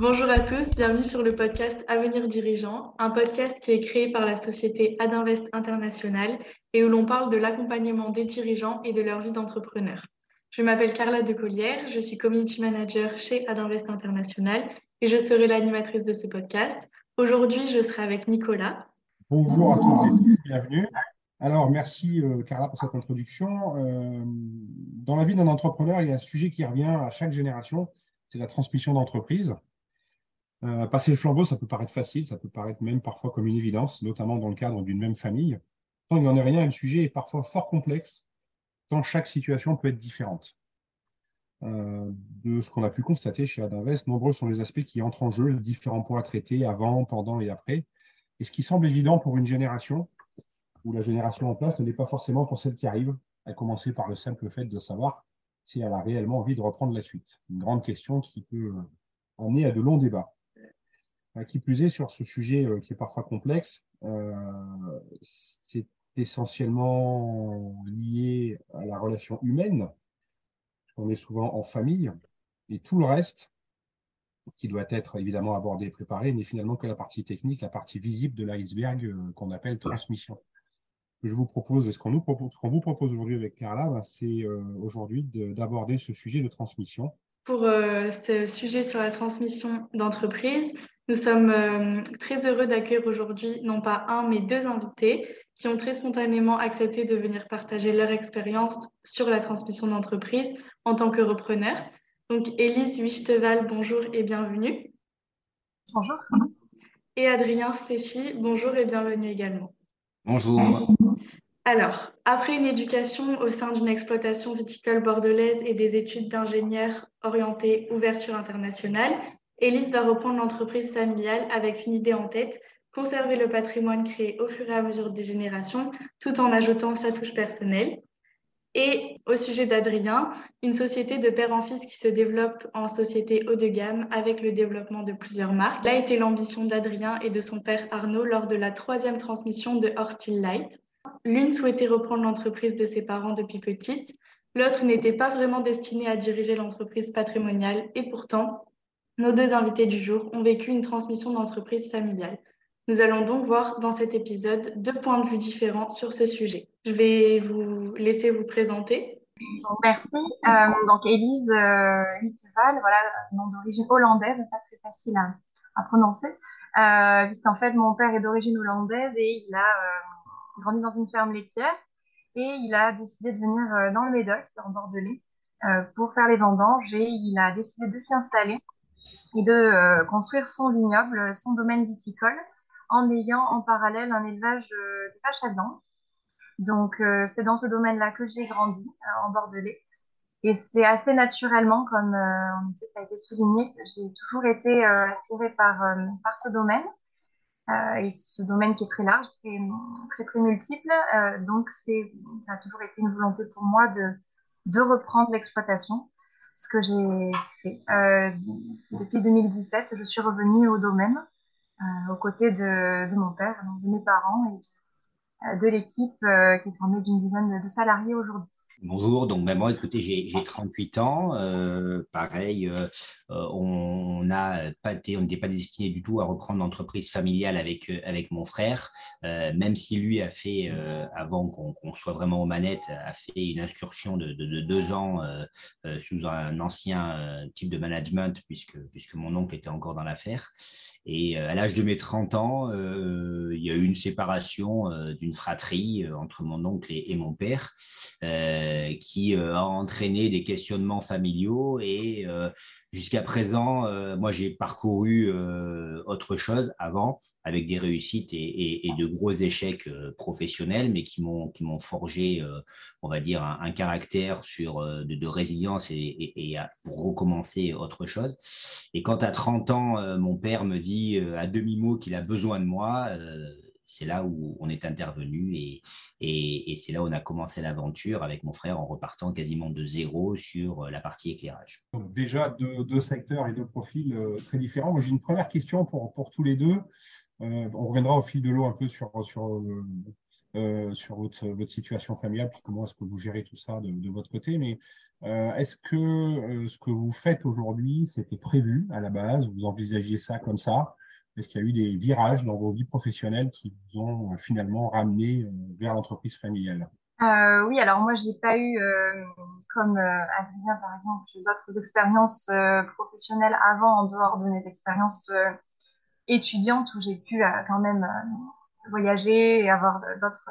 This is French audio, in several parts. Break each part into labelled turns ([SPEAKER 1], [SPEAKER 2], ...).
[SPEAKER 1] Bonjour à tous, bienvenue sur le podcast Avenir Dirigeant, un podcast qui est créé par la société Adinvest International et où l'on parle de l'accompagnement des dirigeants et de leur vie d'entrepreneur. Je m'appelle Carla Decollière, je suis community manager chez Adinvest International et je serai l'animatrice de ce podcast. Aujourd'hui, je serai avec Nicolas.
[SPEAKER 2] Bonjour à toutes et tous, bienvenue. Alors, merci euh, Carla pour cette introduction. Euh, dans la vie d'un entrepreneur, il y a un sujet qui revient à chaque génération, c'est la transmission d'entreprise. Euh, passer le flambeau, ça peut paraître facile, ça peut paraître même parfois comme une évidence, notamment dans le cadre d'une même famille. Tant il n'en est rien, le sujet est parfois fort complexe, tant chaque situation peut être différente. Euh, de ce qu'on a pu constater chez Adinvest, nombreux sont les aspects qui entrent en jeu, les différents points à traiter avant, pendant et après. Et ce qui semble évident pour une génération, où la génération en place ne l'est pas forcément pour celle qui arrive, à commencer par le simple fait de savoir si elle a réellement envie de reprendre la suite. Une grande question qui peut emmener à de longs débats. Euh, qui plus est, sur ce sujet euh, qui est parfois complexe, euh, c'est essentiellement lié à la relation humaine. On est souvent en famille et tout le reste, qui doit être évidemment abordé et préparé, n'est finalement que la partie technique, la partie visible de l'iceberg qu'on appelle transmission. Je vous propose, ce qu'on propose, qu'on vous propose aujourd'hui avec Carla, ben, c'est aujourd'hui d'aborder ce sujet de transmission.
[SPEAKER 1] Pour ce sujet sur la transmission d'entreprise, nous sommes euh, très heureux d'accueillir aujourd'hui non pas un, mais deux invités qui ont très spontanément accepté de venir partager leur expérience sur la transmission d'entreprise en tant que repreneur. Donc, Élise Wichteval, bonjour et bienvenue.
[SPEAKER 3] Bonjour.
[SPEAKER 1] Et Adrien Stéchy, bonjour et bienvenue également.
[SPEAKER 4] Bonjour.
[SPEAKER 1] Alors, après une éducation au sein d'une exploitation viticole bordelaise et des études d'ingénieur orientées ouverture internationale, Élise va reprendre l'entreprise familiale avec une idée en tête, conserver le patrimoine créé au fur et à mesure des générations, tout en ajoutant sa touche personnelle. Et au sujet d'Adrien, une société de père en fils qui se développe en société haut de gamme avec le développement de plusieurs marques. Là été l'ambition d'Adrien et de son père Arnaud lors de la troisième transmission de Horstill Light. L'une souhaitait reprendre l'entreprise de ses parents depuis petite, l'autre n'était pas vraiment destinée à diriger l'entreprise patrimoniale et pourtant, nos deux invités du jour ont vécu une transmission d'entreprise familiale. Nous allons donc voir dans cet épisode deux points de vue différents sur ce sujet. Je vais vous laisser vous présenter.
[SPEAKER 3] merci. Euh, donc, Élise euh, voilà, nom d'origine hollandaise, pas très facile à, prononcer, euh, puisqu'en fait, mon père est d'origine hollandaise et il a euh, grandi dans une ferme laitière et il a décidé de venir dans le Médoc, en Bordelais, pour faire les vendanges et il a décidé de s'y installer et de euh, construire son vignoble, son domaine viticole, en ayant en parallèle un élevage euh, de vaches à viande. Donc, euh, c'est dans ce domaine-là que j'ai grandi, en Bordelais. Et c'est assez naturellement, comme ça a été souligné, j'ai toujours été attirée par, par ce domaine. et ce domaine qui est très large, très, très, très multiple. donc, ça a toujours été une volonté pour moi de, de reprendre l'exploitation ce que j'ai fait. Euh, depuis 2017, je suis revenue au domaine euh, aux côtés de, mon père, de mes parents et de, l'équipe euh, qui est formée d'une dizaine de salariés aujourd'hui.
[SPEAKER 4] Bonjour, donc ben, moi, écoutez, j'ai 38 ans. Euh, pareil, euh, euh, on n'a été, on n'était pas destiné du tout à reprendre l'entreprise familiale avec avec mon frère, même si lui a fait, avant qu'on soit vraiment aux manettes, a fait une incursion de, de, deux ans sous un ancien type de management, puisque puisque mon oncle était encore dans l'affaire. Et à l'âge de mes 30 ans, il y a eu une séparation d'une fratrie entre mon oncle et, et mon père. Euh, qui euh, a entraîné des questionnements familiaux et euh, jusqu'à présent, moi j'ai parcouru autre chose avant avec des réussites et, et, de gros échecs professionnels, mais qui m'ont qui m'ont forgé, on va dire, un, caractère sur de, de résilience et, et, pour recommencer autre chose. Et quand à 30 ans, mon père me dit à demi mot qu'il a besoin de moi c'est là où on est intervenu et, c'est là où on a commencé l'aventure avec mon frère en repartant quasiment de zéro sur euh, la partie éclairage.
[SPEAKER 2] Donc déjà deux, secteurs et deux profils euh, très différents. J'ai une première question pour, pour tous les deux. Euh, on reviendra au fil de l'eau un peu sur, sur sur votre, votre, situation familiale, puis comment est-ce que vous gérez tout ça de, de votre côté. Mais est-ce que ce que vous faites aujourd'hui, c'était prévu à la base? Vous envisagiez ça comme ça? Est-ce qu'il y a eu des virages dans vos vies professionnelles qui vous ont finalement ramené vers l'entreprise familiale
[SPEAKER 3] euh, oui, alors moi, j'ai pas eu, euh, comme euh, Adrien par exemple, d'autres expériences euh, professionnelles avant, en dehors de mes expériences euh, étudiantes, où j'ai pu quand même voyager et avoir d'autres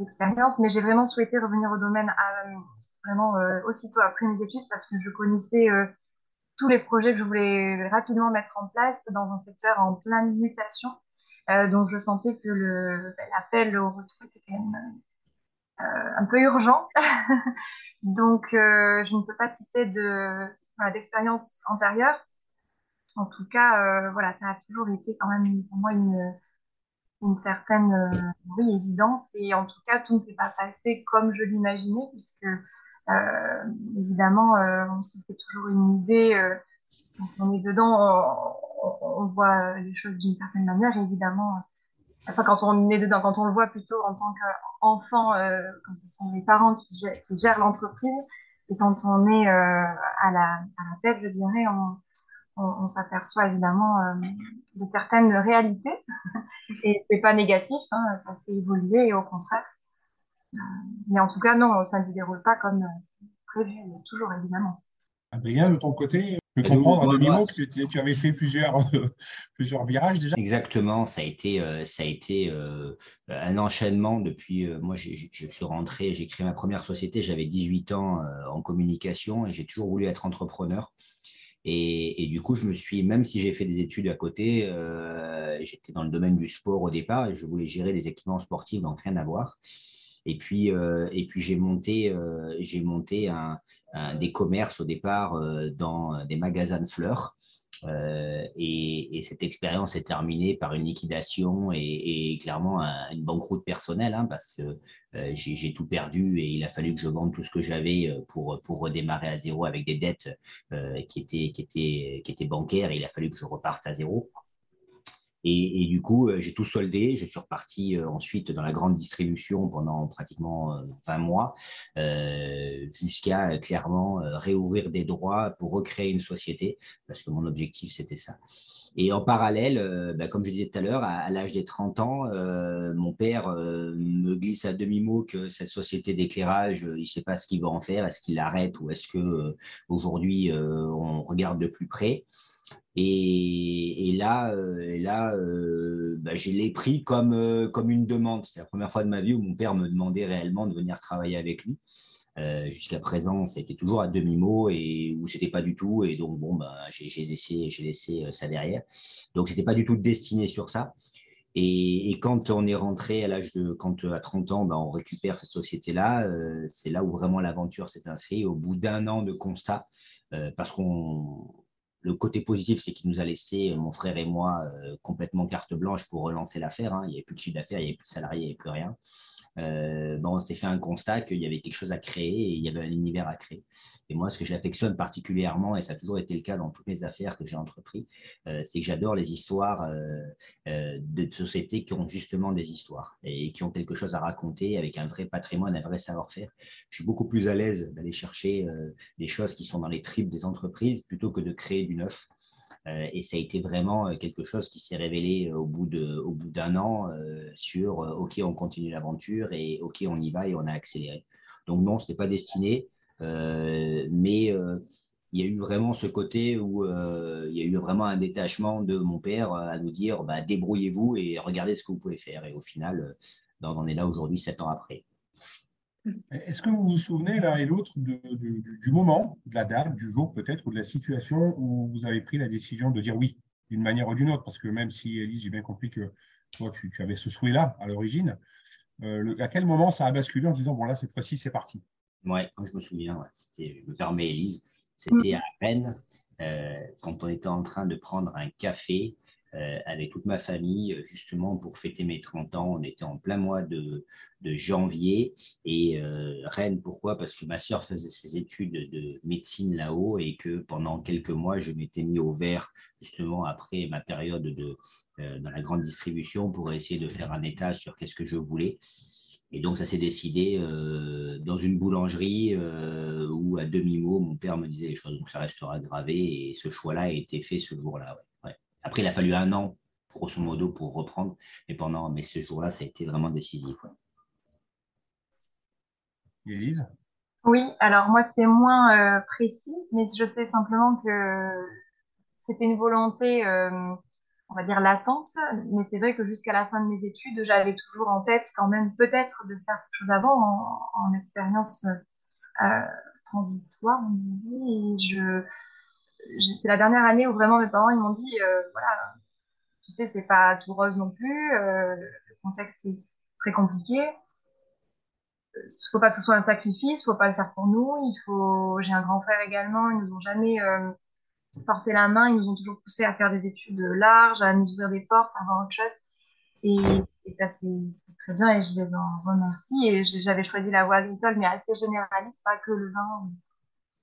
[SPEAKER 3] expériences. Mais j'ai vraiment souhaité revenir au domaine vraiment aussitôt après mes études, parce que je connaissais tous les projets que je voulais rapidement mettre en place dans un secteur en pleine mutation. donc je sentais que le, l'appel au retour était quand même euh, un peu urgent. Donc, euh, je ne peux pas citer de, d'expérience antérieure. En tout cas, euh, voilà, ça a toujours été quand même pour moi une, une certaine oui, évidence. Et en tout cas, tout ne s'est pas passé comme je l'imaginais, puisque évidemment, on se fait toujours une idée. quand on est dedans, on, voit les choses d'une certaine manière. évidemment, enfin quand on est dedans, quand on le voit plutôt en tant qu'enfant, euh, quand ce sont les parents qui gèrent, l'entreprise, et quand on est euh, à, la, tête, je dirais, on, s'aperçoit évidemment euh, de certaines réalités, et c'est pas négatif, hein, ça fait évoluer, et au contraire. Mais en tout cas, non, ça ne se déroule pas comme euh, prévu, toujours évidemment.
[SPEAKER 2] Adrien, de ton côté, je peux comprendre à demi-mot que tu, avais fait plusieurs, plusieurs virages déjà.
[SPEAKER 4] Exactement, ça a été, euh, ça a été euh, un enchaînement depuis. Euh, moi, je suis rentré, j'ai créé ma première société, j'avais 18 ans en communication et j'ai toujours voulu être entrepreneur. Et, et, du coup, je me suis, même si j'ai fait des études à côté, j'étais dans le domaine du sport au départ et je voulais gérer des équipements sportifs, donc rien à voir. Et puis, et puis j'ai monté, j'ai monté des commerces au départ euh, dans des magasins de fleurs. Euh, et, et, cette expérience est terminée par une liquidation et, clairement une banqueroute personnelle hein, parce que euh, j'ai tout perdu et il a fallu que je vende tout ce que j'avais pour, pour redémarrer à zéro avec des dettes euh, qui, étaient, qui, étaient, qui étaient bancaires il a fallu que je reparte à zéro. Et, et, du coup, euh, j'ai tout soldé. Je suis reparti euh, ensuite dans la grande distribution pendant pratiquement 20 euh, mois, euh, jusqu'à clairement réouvrir des droits pour recréer une société, parce que mon objectif, c'était ça. Et en parallèle, bah, comme je disais tout à l'heure, à, l'âge des 30 ans, euh, mon père me glisse à demi-mot que cette société d'éclairage, il ne sait pas ce qu'il va en faire. Est-ce qu'il l'arrête ou est-ce que aujourd'hui on regarde de plus près et, là, euh, là euh, bah, je l'ai pris comme, euh, comme une demande. C'est la première fois de ma vie où mon père me demandait réellement de venir travailler avec lui. Euh, Jusqu'à présent, ça a été toujours à demi-mot et où c'était pas du tout. Et donc, bon, bah, j'ai laissé, laissé ça derrière. Donc, c'était pas du tout destiné sur ça. Et, quand on est rentré à l'âge de, quand à 30 ans, bah, on récupère cette société-là, c'est là où vraiment l'aventure s'est inscrite. Au bout d'un an de constat, parce qu'on le côté positif, c'est qu'il nous a laissé, euh, mon frère et moi, euh, complètement carte blanche pour relancer l'affaire. Hein. Il n'y avait plus de chiffre d'affaires, il n'y avait plus de salariés, il n'y avait plus rien euh, bon, on s'est fait un constat qu'il y avait quelque chose à créer et il y avait un univers à créer. Et moi, ce que j'affectionne particulièrement, et ça a toujours été le cas dans toutes les affaires que j'ai entrepris, euh, c'est que j'adore les histoires euh, de sociétés qui ont justement des histoires et qui ont quelque chose à raconter avec un vrai patrimoine, un vrai savoir-faire. Je suis beaucoup plus à l'aise d'aller chercher des choses qui sont dans les tripes des entreprises plutôt que de créer du neuf. Euh, et ça a été vraiment euh, quelque chose qui s'est révélé euh, au bout de, au bout d'un an sur OK, on continue l'aventure et OK, on y va et on a accéléré. Donc non, c'était pas destiné, mais il y a eu vraiment ce côté où il y a eu vraiment un détachement de mon père à nous dire bah, débrouillez-vous et regardez ce que vous pouvez faire. Et au final, on en est là aujourd'hui, sept ans après.
[SPEAKER 2] Est-ce que vous vous souvenez l'un et l'autre du, moment, de la date, du jour peut-être, ou de la situation où vous avez pris la décision de dire oui, d'une manière ou d'une autre? Parce que même si, Elise, j'ai bien compris que toi, tu, avais ce souhait-là à l'origine, euh, à quel moment ça a basculé en disant, bon là, cette fois-ci, c'est parti?
[SPEAKER 4] Oui, je me souviens, c'était, je me permets, Elise, c'était à Rennes, euh, quand on était en train de prendre un café avec toute ma famille, euh, justement pour fêter mes 30 ans. On était en plein mois de, janvier. Et euh, Rennes, pourquoi? Parce que ma sœur faisait ses études de médecine là-haut et que pendant quelques mois, je m'étais mis au vert, justement après ma période de, euh, dans la grande distribution, pour essayer de faire un état sur qu'est-ce que je voulais. Et donc, ça s'est décidé euh, dans une boulangerie euh, où, à demi-mot, mon père me disait les choses. Donc, ça restera gravé. Et ce choix-là a été fait ce jour-là. Après, il a fallu un an, grosso modo, pour reprendre. Mais pendant mais ce jour-là, ça a été vraiment décisif.
[SPEAKER 2] Élise?
[SPEAKER 3] Oui, alors moi, c'est moins euh, précis, mais je sais simplement que c'était une volonté on va dire, latente. Mais c'est vrai que jusqu'à la fin de mes études, j'avais toujours en tête quand même peut-être de faire quelque chose avant en, expérience euh, transitoire. Et je, c'est la dernière année où vraiment mes parents ils m'ont dit, euh, voilà, tu sais, c'est pas tout rose non plus, euh, le contexte est très compliqué. Il faut pas que ce soit un sacrifice, faut pas le faire pour nous. Il faut. J'ai un grand frère également. Ils nous ont jamais forcé la main, ils nous ont toujours poussé à faire des études larges, à nous ouvrir des portes, à voir autre chose. Et, ça, c'est très bien et je les en remercie. Et j'avais choisi la voie agricole, mais assez généraliste, pas que le vin.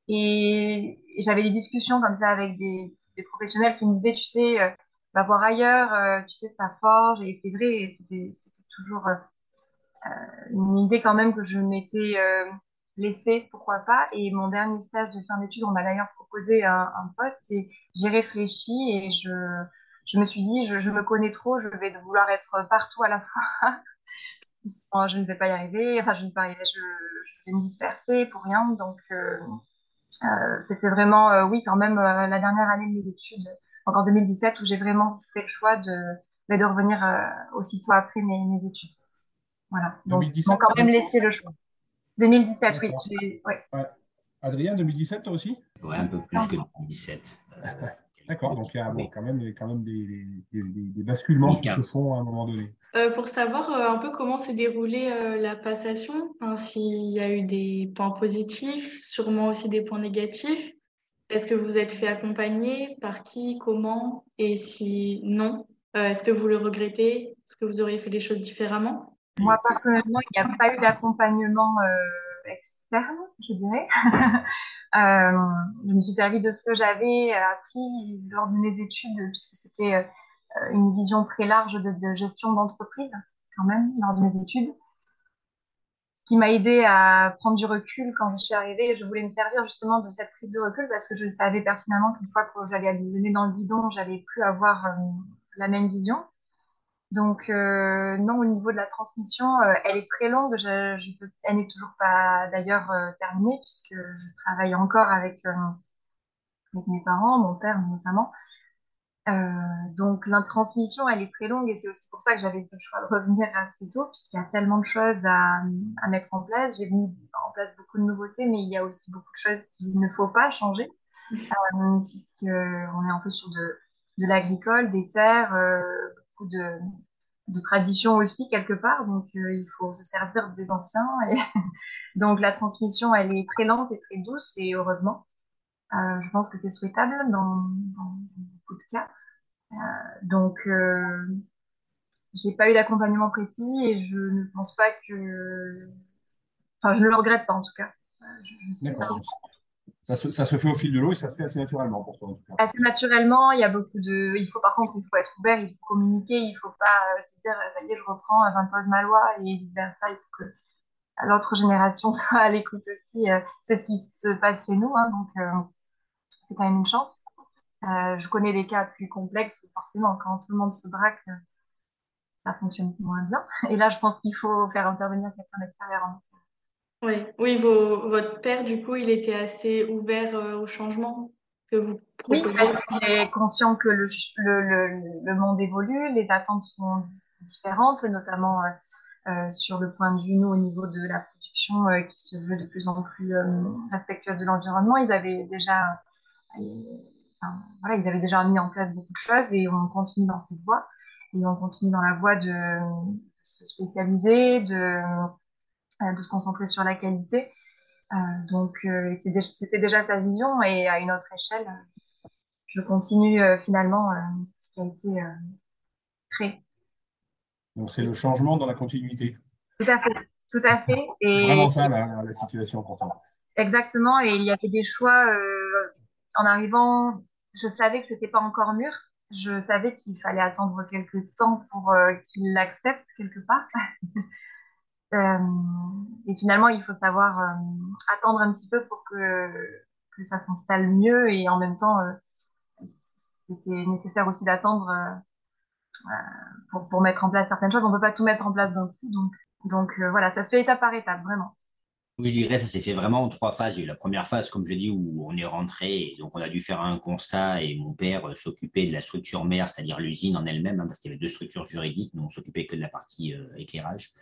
[SPEAKER 3] Et, j'avais des discussions comme ça avec des, professionnels qui me disaient, tu sais, euh, va voir ailleurs, euh, tu sais, ça forge. Et c'est vrai, c'était toujours euh, une idée quand même que je m'étais laisser, pourquoi pas. Et mon dernier stage de fin d'études, on m'a d'ailleurs proposé un, poste et j'ai réfléchi et je, je me suis dit, je, me connais trop, je vais vouloir être partout à la fois. je ne vais pas y arriver, enfin, je ne vais pas y arriver, je, vais me disperser pour rien. Donc, c'était vraiment, euh, oui, quand même, la dernière année de mes études, encore en 2017, où j'ai vraiment fait le choix de, de revenir aussitôt après mes, mes études. Voilà. Donc, 2017, quand même laissé le choix. 2017, oui.
[SPEAKER 2] Adrien, 2017, toi aussi?
[SPEAKER 4] Oui, un peu plus que 2017.
[SPEAKER 2] D'accord, donc il y a quand même, quand même des, basculements qui se font à un moment donné.
[SPEAKER 1] Euh, pour savoir euh, un peu comment s'est déroulée euh, la passation, s'il y a eu des points positifs, sûrement aussi des points négatifs, est-ce que vous êtes fait accompagner Par qui Comment Et si non, est-ce que vous le regrettez Est-ce que vous auriez fait les choses différemment?
[SPEAKER 3] Moi, personnellement, il n'y a pas eu d'accompagnement euh, externe, je dirais. Euh, je me suis servi de ce que j'avais appris lors de mes études, puisque c'était euh, une vision très large de, gestion d'entreprise, quand même, lors de mes études. Ce qui m'a aidé à prendre du recul quand je suis arrivée. Je voulais me servir justement de cette prise de recul parce que je savais pertinemment qu'une fois que j'allais aller dans le bidon, j'allais plus avoir la même vision. Donc, euh, non, au niveau de la transmission, euh, elle est très longue. Je, je peux, elle n'est toujours pas d'ailleurs euh, terminée puisque je travaille encore avec, avec mes parents, mon père notamment. donc, la transmission, elle est très longue et c'est aussi pour ça que j'avais fait le choix de revenir assez tôt puisqu'il y a tellement de choses à, à mettre en place. J'ai mis en place beaucoup de nouveautés, mais il y a aussi beaucoup de choses qu'il ne faut pas changer puisqu'on est un peu sur de, de l'agricole, des terres de, de tradition aussi quelque part. Donc, euh, il faut se servir des anciens. Et donc, la transmission, elle est très lente et très douce, et heureusement. Euh, je pense que c'est souhaitable dans, beaucoup de cas. Euh, donc, j'ai pas eu d'accompagnement précis et je ne pense pas que. Enfin, je ne le regrette pas en tout cas.
[SPEAKER 2] D'accord ça se, fait au fil de l'eau et ça se fait assez naturellement pour toi en tout cas.
[SPEAKER 3] Assez naturellement, il y a beaucoup de. Il faut par contre, il faut être ouvert, il faut communiquer, il ne faut pas euh, se dire ça y est, je reprends, j'impose ma loi et vice versa. Il faut que l'autre génération soit à l'écoute aussi. Euh, c'est ce qui se passe chez nous, hein, donc euh, c'est quand même une chance. je connais des cas plus complexes où forcément, quand tout le monde se braque, ça fonctionne moins bien. Et là, je pense qu'il faut faire intervenir quelqu'un d'extérieur. Hein.
[SPEAKER 1] Oui, oui votre père, du coup, il était assez ouvert euh, au changement que vous proposez?
[SPEAKER 3] Oui, il est conscient que le, le, le, monde évolue, les attentes sont différentes, notamment euh, euh, sur le point de vue, nous, au niveau de la production qui se veut de plus en plus respectueuse de l'environnement. Ils avaient déjà, voilà, ils avaient déjà mis en place beaucoup de choses et on continue dans cette voie. Et on continue dans la voie de se spécialiser, de euh, de se concentrer sur la qualité. Euh, donc, euh, c'était déjà sa vision et à une autre échelle, je continue finalement ce qui a été créé.
[SPEAKER 2] Donc, c'est le changement dans la continuité.
[SPEAKER 3] Tout à fait, tout à fait.
[SPEAKER 2] Et vraiment ça la, la situation pourtant.
[SPEAKER 3] Exactement. Et il y avait des choix en arrivant. Je savais que c'était pas encore mûr. Je savais qu'il fallait attendre quelques temps pour qu'il l'accepte quelque part. et finalement, il faut savoir attendre un petit peu pour que, que ça s'installe mieux et en même temps, c'était nécessaire aussi d'attendre pour, pour, mettre en place certaines choses. On ne peut pas tout mettre en place d'un coup. Donc, donc voilà, ça se fait étape par étape, vraiment.
[SPEAKER 4] Je dirais, ça s'est fait vraiment en trois phases. Il y a eu la première phase, comme je dis, où on est rentré, donc on a dû faire un constat et mon père euh, s'occupait de la structure mère, c'est-à-dire l'usine en elle-même, hein, parce qu'il y avait deux structures juridiques, nous on s'occupait que de la partie euh, éclairage.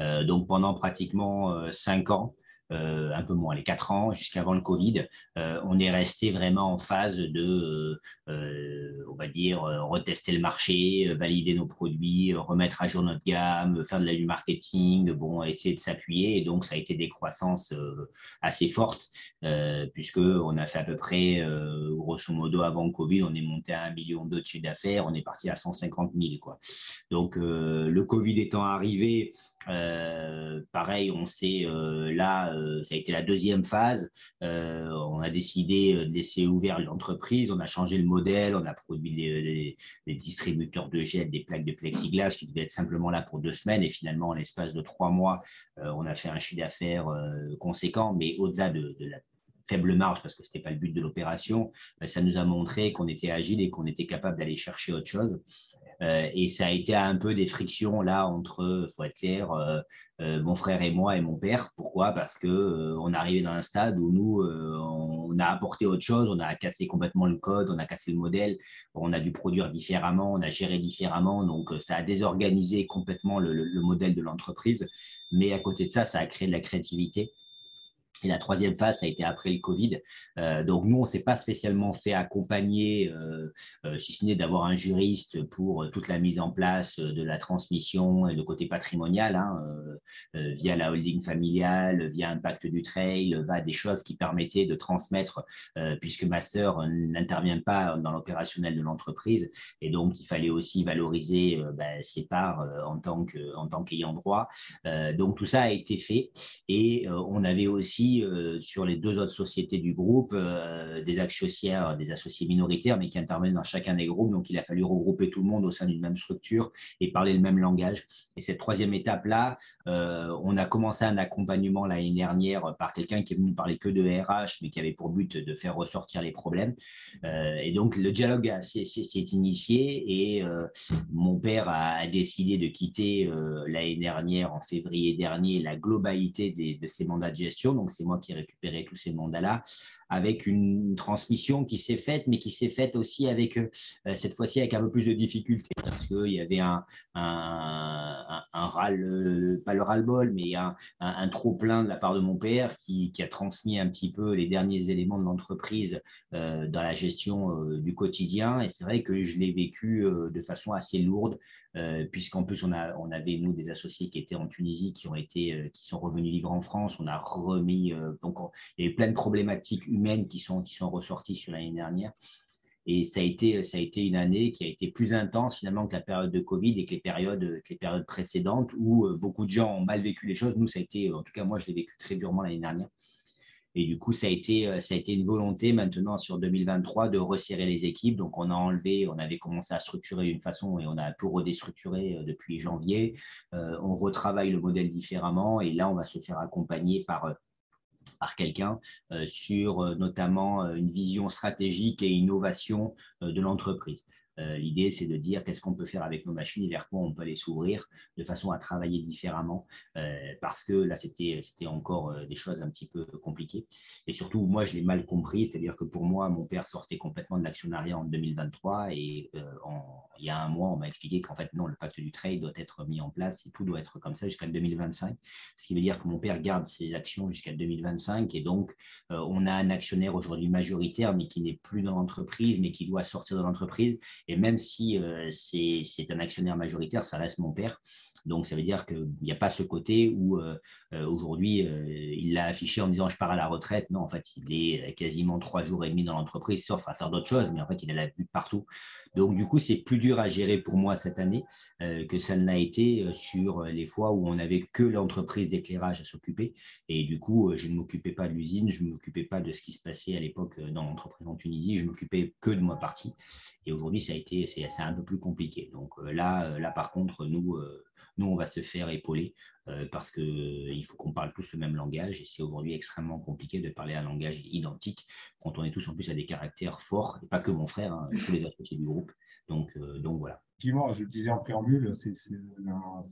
[SPEAKER 4] Euh, donc pendant pratiquement cinq ans, un peu moins, les quatre ans jusqu'avant le Covid, euh, on est resté vraiment en phase de, euh, on va dire, retester le marché, valider nos produits, remettre à jour notre gamme, faire de la du marketing, bon, essayer de s'appuyer. Et donc, ça a été des croissances assez fortes, puisque on a fait à peu près, grosso modo, avant le Covid, on est monté à un million de chiffre d'affaires, on est parti à 150 000, quoi. Donc, le Covid étant arrivé, euh, pareil, on sait euh, là, euh, ça a été la deuxième phase. on a décidé de laisser ouvert l'entreprise. On a changé le modèle. On a produit des, distributeurs de gel, des plaques de plexiglas qui devaient être simplement là pour deux semaines. Et finalement, en l'espace de trois mois, on a fait un chiffre d'affaires conséquent. Mais au-delà de, de la faible marge parce que ce n'était pas le but de l'opération, ça nous a montré qu'on était agile et qu'on était capable d'aller chercher autre chose. Euh, et ça a été un peu des frictions là entre, faut être clair, euh, euh, mon frère et moi et mon père. Pourquoi? Parce que on arrivait dans un stade où nous, on a apporté autre chose, on a cassé complètement le code, on a cassé le modèle, on a dû produire différemment, on a géré différemment, donc ça a désorganisé complètement le modèle de l'entreprise. Mais à côté de ça, ça a créé de la créativité. Et la troisième phase, ça a été après le Covid. Euh, donc nous, on s'est pas spécialement fait accompagner, euh, euh, si ce n'est d'avoir un juriste pour toute la mise en place de la transmission et le côté patrimonial, hein, via la holding familiale, via un pacte du trail, va des choses qui permettaient de transmettre, puisque ma sœur n'intervient pas dans l'opérationnel de l'entreprise, et donc il fallait aussi valoriser ben, ses parts en tant en tant qu'ayant droit. donc tout ça a été fait, et on avait aussi euh, sur les deux autres sociétés du groupe, euh, des actionnaires, des associés minoritaires, mais qui interviennent dans chacun des groupes. Donc, il a fallu regrouper tout le monde au sein d'une même structure et parler le même langage. Et cette troisième étape-là, euh, on a commencé un accompagnement l'année dernière par quelqu'un qui est venu parler que de RH, mais qui avait pour but de faire ressortir les problèmes. et donc, le dialogue s'est initié et mon père a, décidé de quitter l'année dernière, en février dernier, la globalité de ses mandats de gestion. Donc, c'est moi qui ai récupéré tous ces mandats-là avec une transmission qui s'est faite, mais qui s'est faite aussi avec, euh, cette fois-ci, avec un peu plus de difficultés, parce qu'il y avait un, un, un, râle, pas le ras-le-bol, mais un, un, trop-plein de la part de mon père qui, qui, a transmis un petit peu les derniers éléments de l'entreprise euh, dans la gestion euh, du quotidien. Et c'est vrai que je l'ai vécu de façon assez lourde, puisqu'en plus, on, a, on avait, nous, des associés qui étaient en Tunisie, qui ont été, qui sont revenus vivre en France. On a remis, donc, il y avait plein de problématiques humaines qui sont, qui sont ressorties sur l'année dernière. Et ça a, été, ça a été une année qui a été plus intense finalement que la période de Covid et que les périodes, les périodes précédentes où euh, beaucoup de gens ont mal vécu les choses. Nous, ça a été, en tout cas, moi, je l'ai vécu très durement l'année dernière. Et du coup, ça a été, euh, ça a été une volonté maintenant sur 2023 de resserrer les équipes. Donc, on a enlevé, on avait commencé à structurer d'une façon et on a tout redéstructuré euh, depuis janvier. on retravaille le modèle différemment et là, on va se faire accompagner par par quelqu'un euh, sur euh, notamment euh, une vision stratégique et innovation de l'entreprise. Euh, l'idée, c'est de dire qu'est-ce qu'on peut faire avec nos machines et vers quoi on peut les s'ouvrir de façon à travailler différemment, euh, parce que là, c'était encore euh, des choses un petit peu compliquées. Et surtout, moi, je l'ai mal compris, c'est-à-dire que pour moi, mon père sortait complètement de l'actionnariat en 2023 et il y a un mois, on m'a expliqué qu'en fait, non, le pacte du trade doit être mis en place et tout doit être comme ça jusqu'à 2025, ce qui veut dire que mon père garde ses actions jusqu'à 2025 et donc on a un actionnaire aujourd'hui majoritaire, mais qui n'est plus dans l'entreprise, mais qui doit sortir de l'entreprise et même si euh, c'est un actionnaire majoritaire, ça reste mon père. Donc, ça veut dire qu'il n'y a pas ce côté où euh, euh, aujourd'hui, il l'a affiché en disant je pars à la retraite. Non, en fait, il est quasiment trois jours et demi dans l'entreprise, sauf à faire d'autres choses, mais en fait, il a la vue partout. Donc, du coup, c'est plus dur à gérer pour moi cette année que ça ne l'a été sur les fois où on n'avait que l'entreprise d'éclairage à s'occuper. Et du coup, je ne m'occupais pas de l'usine, je ne m'occupais pas de ce qui se passait à l'époque dans l'entreprise en Tunisie, je m'occupais que de ma partie. Et aujourd'hui, ça a été, c'est un peu plus compliqué. Donc euh, là, euh, là par contre, nous, euh, Nous, on va se faire épauler parce qu'il faut qu'on parle tous le même langage et c'est aujourd'hui extrêmement compliqué de parler un langage identique quand on est tous en plus à des caractères forts, et pas que mon frère, hein, tous les associés du groupe. Donc, donc voilà.
[SPEAKER 2] Effectivement, je le disais en préambule,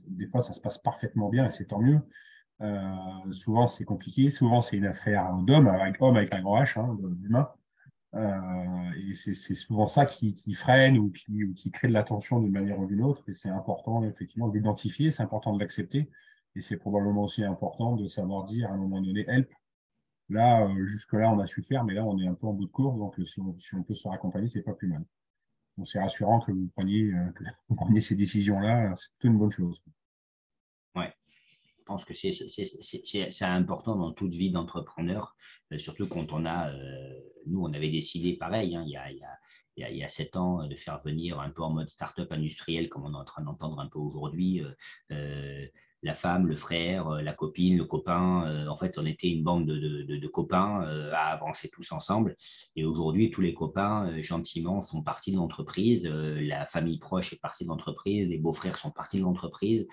[SPEAKER 2] des fois ça se passe parfaitement bien et c'est tant mieux. souvent c'est compliqué, souvent c'est une affaire d'homme avec avec un grand H, hein, d'humain. Euh, et c'est souvent ça qui, freine ou qui, qui crée de la tension d'une manière ou d'une autre. Et c'est important, effectivement, d'identifier, c'est important de l'accepter. Et c'est probablement aussi important de savoir dire à un moment donné, help. Là, euh, jusque-là, on a su faire, mais là, on est un peu en bout de course. Donc, si on, si on peut se raccompagner, c'est pas plus mal. Donc, c'est rassurant que vous preniez, euh, que vous preniez ces décisions-là. C'est une bonne chose.
[SPEAKER 4] Je pense que c'est important dans toute vie d'entrepreneur, euh, surtout quand on a, euh, nous, on avait décidé pareil, il, y a, sept ans, de faire venir un peu en mode start-up industriel, comme on est en train d'entendre un peu aujourd'hui, euh, la femme, le frère, euh, la copine, le copain. Euh, en fait, on était une bande de, copains euh, à avancer tous ensemble. Et aujourd'hui, tous les copains, gentiment, sont partis de l'entreprise. la famille proche est partie de l'entreprise. Les beaux-frères sont partis de l'entreprise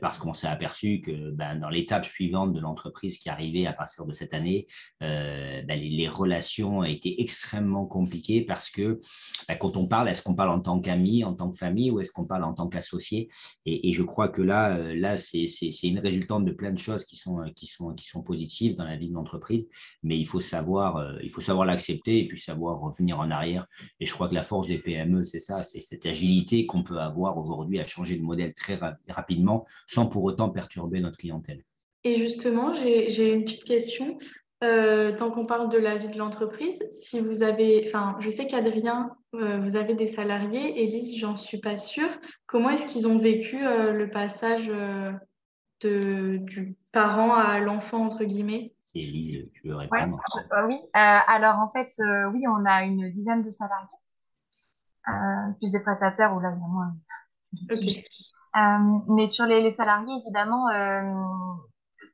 [SPEAKER 4] parce qu'on s'est aperçu que ben, dans l'étape suivante de l'entreprise qui arrivait à partir de cette année, ben, les, relations étaient extrêmement compliquées parce que ben, quand on parle, est-ce qu'on parle en tant qu'ami, en tant que famille ou est-ce qu'on parle en tant qu'associé? Et, et, je crois que là, là c'est c'est une résultante de plein de choses qui sont, qui sont, qui sont positives dans la vie de l'entreprise, mais il faut savoir, euh, il l'accepter et puis savoir revenir en arrière. Et je crois que la force des PME, c'est ça, c'est cette agilité qu'on peut avoir aujourd'hui à changer de modèle très rapidement sans pour autant perturber notre clientèle.
[SPEAKER 1] Et justement, j'ai une petite question. Euh, tant qu'on parle de la vie de l'entreprise, si vous avez, enfin, je sais qu'Adrien, euh, vous avez des salariés, Elise, j'en suis pas sûre. Comment est-ce qu'ils ont vécu le passage du parent à l'enfant, entre guillemets
[SPEAKER 4] C'est Elise, tu veux répondre
[SPEAKER 3] euh, Oui, euh, alors en fait, euh, oui, on a une dizaine de salariés, plus des prestataires, ou là, évidemment. mais sur les, salariés, évidemment,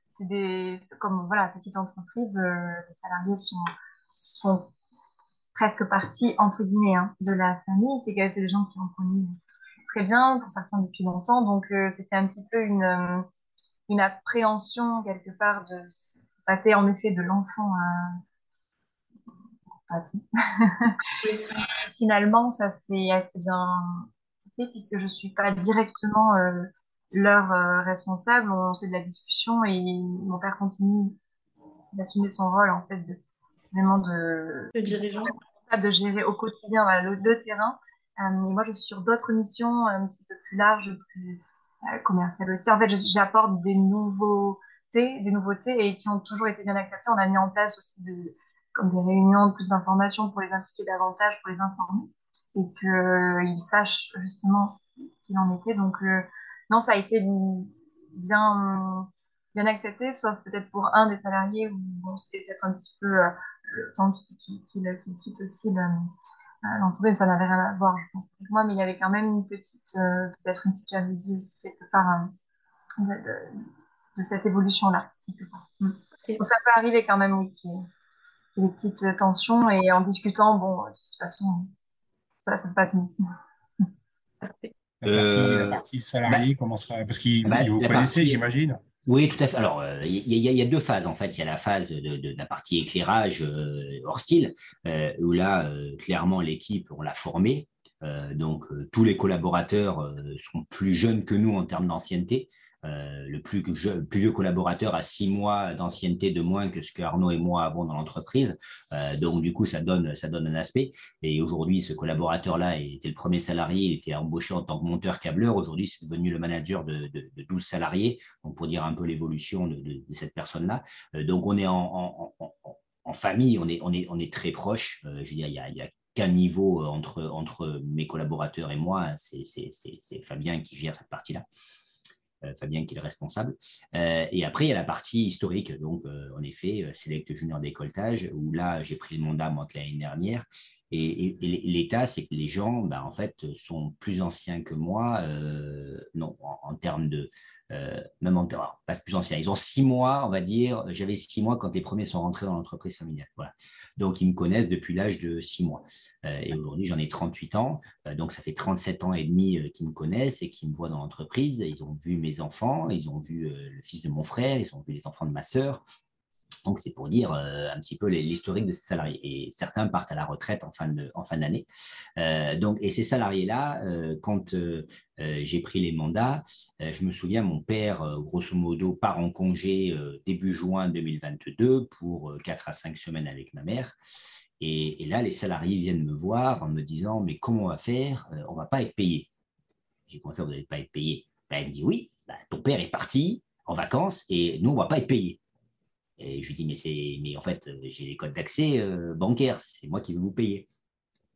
[SPEAKER 3] c'est des, comme voilà, petite entreprise, les salariés sont, sont presque partie, entre guillemets, hein, de la famille. C'est que c'est des gens qui ont connu très bien, pour certains depuis longtemps. Donc, c'était un petit peu une, une appréhension quelque part de passer en effet de l'enfant à, Finalement, ça s'est assez bien fait puisque je ne suis pas directement euh, leur euh, responsable. On sait de la discussion et mon père continue d'assumer son rôle en fait de vraiment de,
[SPEAKER 1] de dirigeant,
[SPEAKER 3] de gérer au quotidien le, terrain. Euh, et moi, je suis sur d'autres missions un petit peu plus larges, plus commercial aussi. En fait, j'apporte des nouveautés, des nouveautés et qui ont toujours été bien acceptées. On a mis en place aussi de, comme des réunions, plus d'informations pour les impliquer davantage, pour les informer et qu'ils sachent justement ce qu'il en était. Donc, euh, non, ça a été bien, bien accepté, sauf peut-être pour un des salariés où bon, c'était peut-être un petit peu euh, le temps qu'il qu quitte aussi l'entreprise, ça n'avait rien à voir, je pense, avec moi, mais il y avait quand même une petite, euh, peut-être une petite jalousie aussi, quelque part, euh, de, cette évolution-là. Mm. Donc, ça peut arriver quand même, oui, qu'il y, ait des petites tensions, et en discutant, bon, de toute façon, ça, ça se passe mieux.
[SPEAKER 2] La partie, salariée, bah, comment sera Parce qu'il bah, vous connaissez, j'imagine
[SPEAKER 4] oui, tout à fait. Alors, euh, il y, a deux phases en fait. Il y a la phase de, la partie éclairage euh, hors style, euh, où là, clairement, l'équipe, on l'a formée. donc, tous les collaborateurs sont plus jeunes que nous en termes d'ancienneté. Euh, le plus, vieux collaborateur a six mois d'ancienneté de moins que ce que Arnaud et moi avons dans l'entreprise. Euh, donc, du coup, ça donne, ça donne un aspect. Et aujourd'hui, ce collaborateur-là était le premier salarié, il était embauché en tant que monteur-câbleur. Aujourd'hui, c'est devenu le manager de, de, de, 12 salariés, donc pour dire un peu l'évolution de, cette personne-là. Euh, donc, on est en, famille, on est, on est, on est très proche. je veux dire, il y a, il y a qu'un niveau entre, entre mes collaborateurs et moi. C'est Fabien qui gère cette partie-là. Euh, Fabien qui est le responsable. Euh, et après, il y a la partie historique. Donc, euh, en effet, Select Junior Décolletage, où là, j'ai pris le mandat moi l'année dernière. Et, l'état, c'est que les gens, ben, en fait, sont plus anciens que moi, non, en, termes de, même en termes, pas plus anciens. Ils ont six mois, on va dire. J'avais six mois quand les premiers sont rentrés dans l'entreprise familiale. Voilà. Donc, ils me connaissent depuis l'âge de six mois. et aujourd'hui, j'en ai 38 ans. donc, ça fait 37 ans et demi qu'ils me connaissent et qu'ils me voient dans l'entreprise. Ils ont vu mes enfants, ils ont vu le fils de mon frère, ils ont vu les enfants de ma sœur. Donc, c'est pour dire euh, un petit peu l'historique de ces salariés. Et certains partent à la retraite en fin de, en fin d'année. Euh, donc, et ces salariés-là, euh, quand j'ai pris les mandats, je me souviens, mon père, grosso modo, part en congé début juin 2022 pour 4 à 5 semaines avec ma mère. Et, là, les salariés viennent me voir en me disant, mais comment on va faire? On va pas être payé. J'ai commencé, vous n'allez pas être payé? Ben, elle me dit, oui, ben, ton père est parti en vacances et nous, on va pas être payé. Et je lui dis, mais, c'est, mais en fait, j'ai les codes d'accès euh, bancaires, c'est moi qui vais vous payer.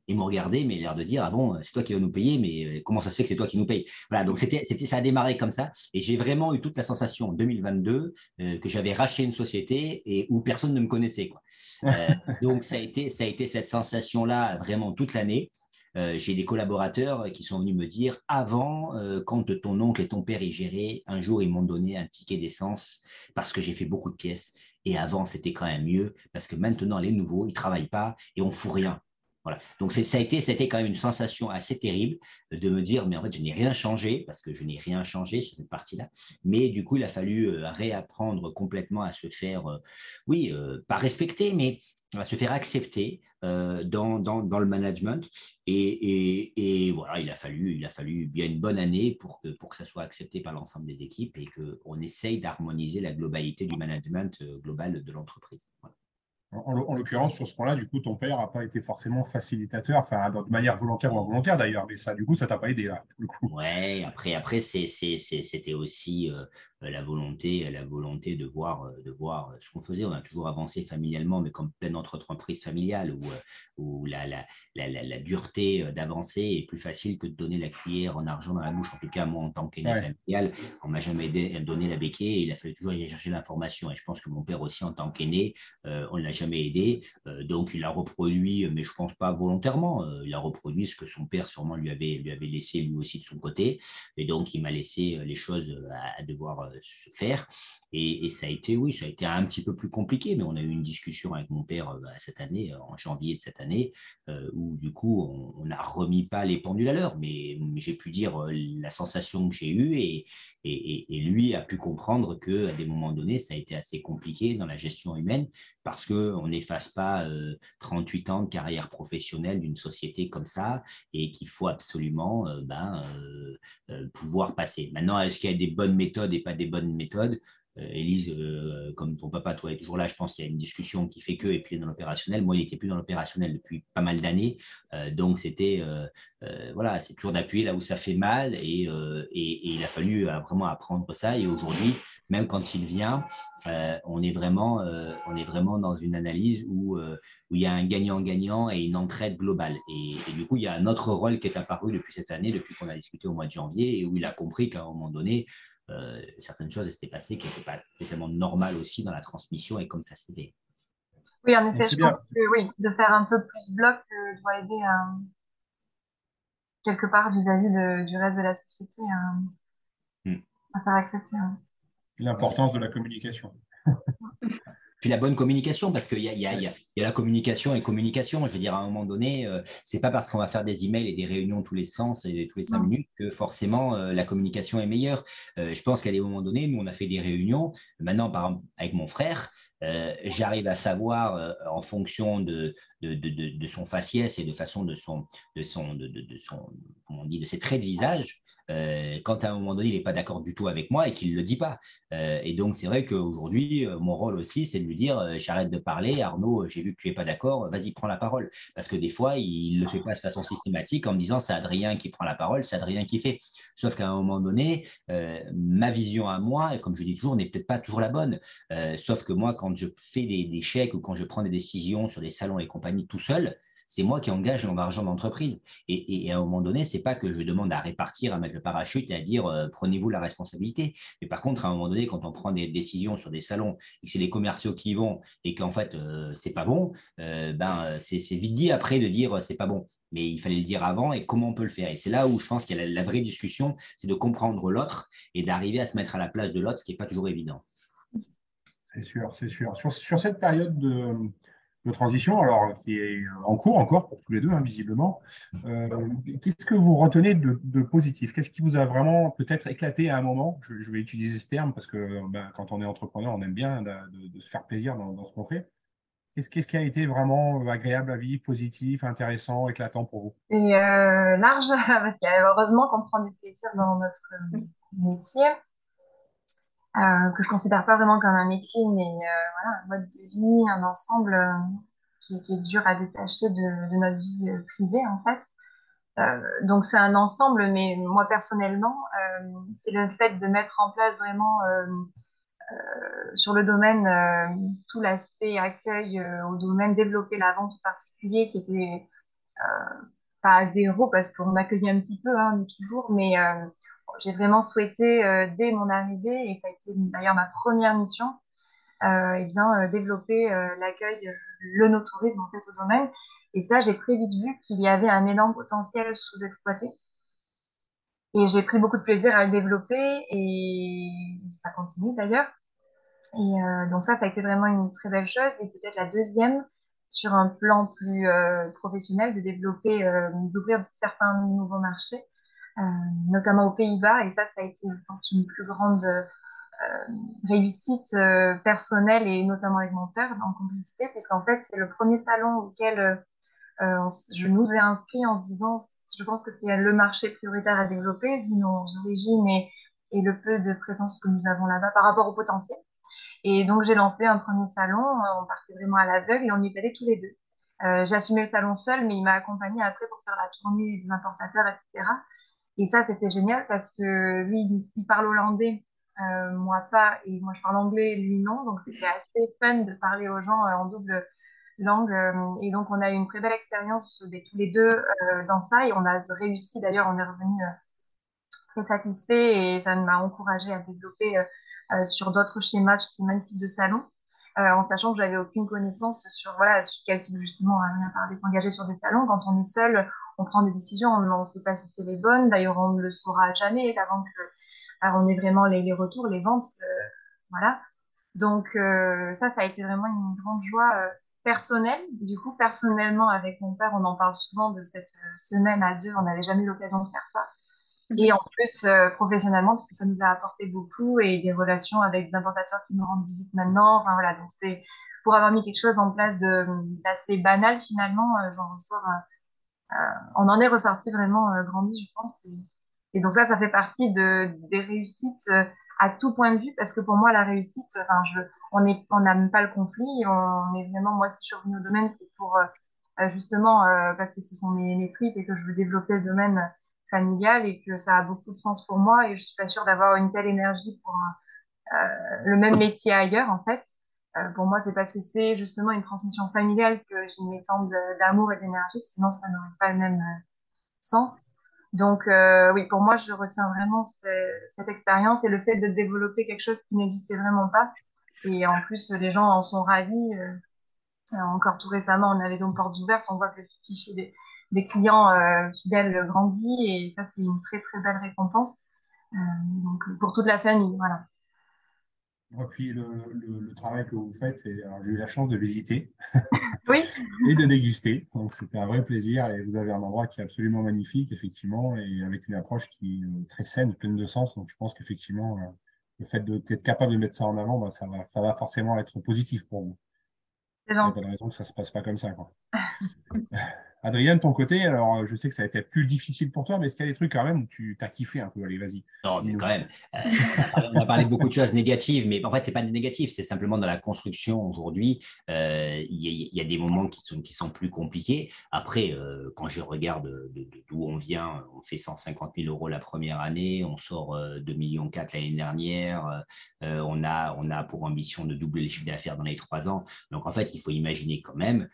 [SPEAKER 4] Ils m'ont regardé, mais l'air de dire, ah bon, c'est toi qui vas nous payer, mais euh, comment ça se fait que c'est toi qui nous paye Voilà, donc c'était, c'était, ça a démarré comme ça. Et j'ai vraiment eu toute la sensation en 2022 euh, que j'avais racheté une société et où personne ne me connaissait. Quoi. donc ça a, été, ça a été cette sensation-là vraiment toute l'année. Euh, j'ai des collaborateurs qui sont venus me dire avant, euh, quand ton oncle et ton père y géraient, un jour ils m'ont donné un ticket d'essence parce que j'ai fait beaucoup de pièces. Et avant, c'était quand même mieux parce que maintenant, les nouveaux, ils travaillent pas et on fout rien. Voilà. Donc ça a été, c'était quand même une sensation assez terrible de me dire, mais en fait, je n'ai rien changé parce que je n'ai rien changé sur cette partie-là. Mais du coup, il a fallu euh, réapprendre complètement à se faire, oui, pas respecter, mais à se faire accepter euh, dans, dans, dans, le management. Et, et, et, voilà, il a, fallu, il a fallu bien une bonne année pour que, pour que ça soit accepté par l'ensemble des équipes et qu'on essaye d'harmoniser la globalité du management euh, global de l'entreprise. Voilà.
[SPEAKER 2] En, l'occurrence, sur ce point-là, du coup, ton père n'a pas été forcément facilitateur, enfin, de manière volontaire ou involontaire d'ailleurs, mais ça, du coup, ça t'a pas aidé là, pour le coup.
[SPEAKER 4] Ouais, après, après c'était aussi euh, la volonté, la volonté de voir, euh, de voir ce qu'on faisait. On a toujours avancé familialement, mais comme plein d'autres entreprises familiales où, euh, où la, la, la, la dureté d'avancer est plus facile que de donner la cuillère en argent dans la bouche. En tout cas, moi, en tant qu'aîné familial, on m'a jamais donné la béquille et il a fallu toujours aller chercher l'information. Et je pense que mon père aussi, en tant qu'aîné, on l'a jamais aidé. Euh, donc, il a reproduit, mais je pense pas volontairement, euh, il a reproduit ce que son père sûrement lui avait, lui avait laissé lui aussi de son côté. Et donc, il m'a laissé euh, les choses à devoir se faire. Et, ça a été, oui, ça a été un petit peu plus compliqué, mais on a eu une discussion avec mon père bah, cette année, en janvier de cette année, où du coup, on n'a remis pas les pendules à l'heure, mais, j'ai pu dire la sensation que j'ai eue et, et, lui a pu comprendre que à des moments donnés, ça a été assez compliqué dans la gestion humaine parce qu'on n'efface pas 38 ans de carrière professionnelle d'une société comme ça et qu'il faut absolument ben, pouvoir passer. Maintenant, est-ce qu'il y a des bonnes méthodes et pas des bonnes méthodes? euh, Élise, euh, comme ton papa, toi, est toujours là, je pense qu'il y a une discussion qui fait que, et puis dans l'opérationnel. Moi, il n'était plus dans l'opérationnel depuis pas mal d'années. Euh, donc, c'était, voilà, c'est toujours d'appuyer là où ça fait mal. Et, il a fallu vraiment apprendre ça. Et aujourd'hui, même quand il vient, on, est vraiment, on est vraiment dans une analyse où, où il y a un gagnant-gagnant et une entraide globale. Et, et, du coup, il y a un autre rôle qui est apparu depuis cette année, depuis qu'on a discuté au mois de janvier, et où il a compris qu'à un moment donné, euh, certaines choses étaient passées qui n'étaient pas spécialement normales aussi dans la transmission et comme ça s'est fait.
[SPEAKER 3] Oui, en effet, je pense que oui, de faire un peu plus bloc euh, doit aider à, quelque part vis-à-vis du reste de la société à, hmm. faire accepter. Hein.
[SPEAKER 2] L'importance de la communication.
[SPEAKER 4] Puis la bonne communication, parce qu'il y a, y, a, y, a, y a, la communication et communication. Je veux dire, à un moment donné, euh, c'est pas parce qu'on va faire des emails et des réunions tous les sens et tous les cinq minutes que forcément euh, la communication est meilleure. Euh, je pense qu'à des moments donnés, nous, on a fait des réunions. Maintenant, par exemple, avec mon frère, euh, j'arrive à savoir euh, en fonction de, de, de, de, son faciès et de façon de son, de son, de, de, son, comment on dit, de ses traits de visage, euh, quand à un moment donné il n'est pas d'accord du tout avec moi et qu'il ne le dit pas. Euh, et donc c'est vrai qu'aujourd'hui, euh, mon rôle aussi, c'est de lui dire j'arrête de parler, Arnaud, j'ai vu que tu n'es pas d'accord, vas-y, prends la parole. Parce que des fois, il ne le fait pas de façon systématique en me disant c'est Adrien qui prend la parole, c'est Adrien qui fait. Sauf qu'à un moment donné, ma vision à moi, comme je dis toujours, n'est peut-être pas toujours la bonne. sauf que moi, quand je fais des, des chèques ou quand je prends des décisions sur des salons et compagnie tout seul, c'est moi qui engage l'argent d'entreprise. Et, à un moment donné, c'est pas que je demande à répartir, à mettre le parachute et à dire euh, prenez-vous la responsabilité. Mais par contre, à un moment donné, quand on prend des décisions sur des salons et que c'est les commerciaux qui y vont et qu'en fait euh, c'est pas bon, ben c'est vite dit après de dire c'est pas bon mais il fallait le dire avant et comment on peut le faire. Et c'est là où je pense qu'il y a la, vraie discussion, c'est de comprendre l'autre et d'arriver à se mettre à la place de l'autre, ce qui n'est pas toujours évident.
[SPEAKER 2] C'est sûr, c'est sûr. Sur, cette période de, transition, alors qui est en cours encore pour tous les deux, hein, visiblement, euh, qu'est-ce que vous retenez de, positif? Qu'est-ce qui vous a vraiment peut-être éclaté à un moment? Je, vais utiliser ce terme parce que ben, quand on est entrepreneur, on aime bien de, se faire plaisir dans ce qu'on fait. Qu'est-ce qui a été vraiment euh, agréable à vivre, positif, intéressant, éclatant pour vous?
[SPEAKER 3] Et euh, large, parce qu'il y a heureusement qu'on prend du plaisir dans notre euh, métier, que je ne considère pas vraiment comme un métier, mais voilà, un mode de vie, un ensemble qui, est dur à détacher de, notre vie privée, en fait. donc c'est un ensemble, mais moi personnellement, c'est le fait de mettre en place vraiment euh, sur le domaine, euh, tout l'aspect accueil euh, au domaine, développer la vente particulier qui était pas à zéro parce qu'on m'accueillait un petit peu, hein, toujours, mais j'ai vraiment souhaité, dès mon arrivée, et ça a été d'ailleurs ma première mission, euh, et bien, développer l'accueil, le no-tourisme en fait au domaine. Et ça, j'ai très vite vu qu'il y avait un énorme potentiel sous-exploité. Et j'ai pris beaucoup de plaisir à le développer et ça continue d'ailleurs. Et euh, donc ça, ça a été vraiment une très belle chose. Et peut-être la deuxième, sur un plan plus euh, professionnel, de développer, euh, d'ouvrir certains nouveaux marchés, notamment aux Pays-Bas. Et ça, ça a été, je pense, une plus grande réussite personnelle et notamment avec mon père en complicité, puisqu'en fait, c'est le premier salon auquel je nous ai inscrits en se disant, je pense que c'est le marché prioritaire à développer, vu nos origines et, et le peu de présence que nous avons là-bas par rapport au potentiel. Et donc, j'ai lancé un premier salon. Euh, on partait vraiment à l'aveugle et on y est allés tous les deux. Euh, J'assumais le salon seul, mais il m'a accompagné après pour faire la tournée des importateurs, etc. Et ça, c'était génial parce que lui, il parle hollandais, euh, moi pas, et moi je parle anglais, lui non. Donc, c'était assez fun de parler aux gens en double langue. et donc, on a eu une très belle expérience tous les deux dans ça et on a réussi. D'ailleurs, on est revenu très satisfait et ça m'a encouragé à développer euh, sur d'autres schémas, sur ces mêmes types de salons, euh, en sachant que j'avais aucune connaissance sur, voilà, sur quel type justement, à parler, s'engager sur des salons. Quand on est seul, on prend des décisions, on ne sait pas si c'est les bonnes. D'ailleurs, on ne le saura jamais avant que alors on ait vraiment les, retours, les ventes, euh, voilà. Donc ça, ça a été vraiment une grande joie personnelle. Du coup, personnellement, avec mon père, on en parle souvent de cette semaine à deux. On n'avait jamais eu l'occasion de faire ça. Et en plus, euh, professionnellement, parce que ça nous a apporté beaucoup et des relations avec des importateurs qui nous rendent visite maintenant. Enfin, voilà, donc c'est pour avoir mis quelque chose en place d'assez banal finalement, euh, euh, on en est ressorti vraiment grandi, je pense. Et, donc ça, ça fait partie de, des réussites à tout point de vue, parce que pour moi, la réussite, enfin, on n'aime pas le conflit. On est vraiment, moi, si je suis revenue au domaine, c'est pour justement parce que ce sont mes, mes tripes et que je veux développer le domaine familiale et que ça a beaucoup de sens pour moi et je suis pas sûre d'avoir une telle énergie pour euh, le même métier ailleurs en fait. Euh, pour moi, c'est parce que c'est justement une transmission familiale que j'y mets tant d'amour et d'énergie, sinon ça n'aurait pas le même euh, sens. Donc oui, pour moi, je retiens vraiment cette expérience et le fait de développer quelque chose qui n'existait vraiment pas. Et en plus, les gens en sont ravis. encore tout récemment, on avait donc portes ouvertes, on voit que le fichier des, clients euh, fidèles grandit et ça, c'est une très, très belle récompense. Euh, pour toute la famille, voilà.
[SPEAKER 2] Et puis le, le, travail que vous faites, j'ai eu la chance de visiter
[SPEAKER 3] oui.
[SPEAKER 2] et de déguster. Donc c'était un vrai plaisir et vous avez un endroit qui est absolument magnifique, effectivement, et avec une approche qui est très saine, pleine de sens. Donc je pense qu'effectivement, euh, le fait d'être capable de mettre ça en avant, bah, ça, va, ça va forcément être positif pour vous.
[SPEAKER 3] C'est gentil.
[SPEAKER 2] Il n'y a pas de raison que ça ne se passe pas comme ça. Quoi. Adrien, de ton côté, alors euh, je sais que ça a été plus difficile pour toi, mais est-ce qu'il y a des trucs quand même où tu t'as kiffé un peu? Allez, vas-y.
[SPEAKER 4] Non, mais quand même. Euh, on a parlé de beaucoup de choses négatives, mais en fait, c'est pas des négatives, c'est simplement dans la construction aujourd'hui, euh, il y, a des moments qui sont, qui sont plus compliqués. Après, quand je regarde d'où on vient, on fait 150 000 euros la première année, on sort 2 millions 4 l'année dernière, on, a, on a pour ambition de doubler les chiffres d'affaires dans les trois ans. Donc en fait, il faut imaginer quand même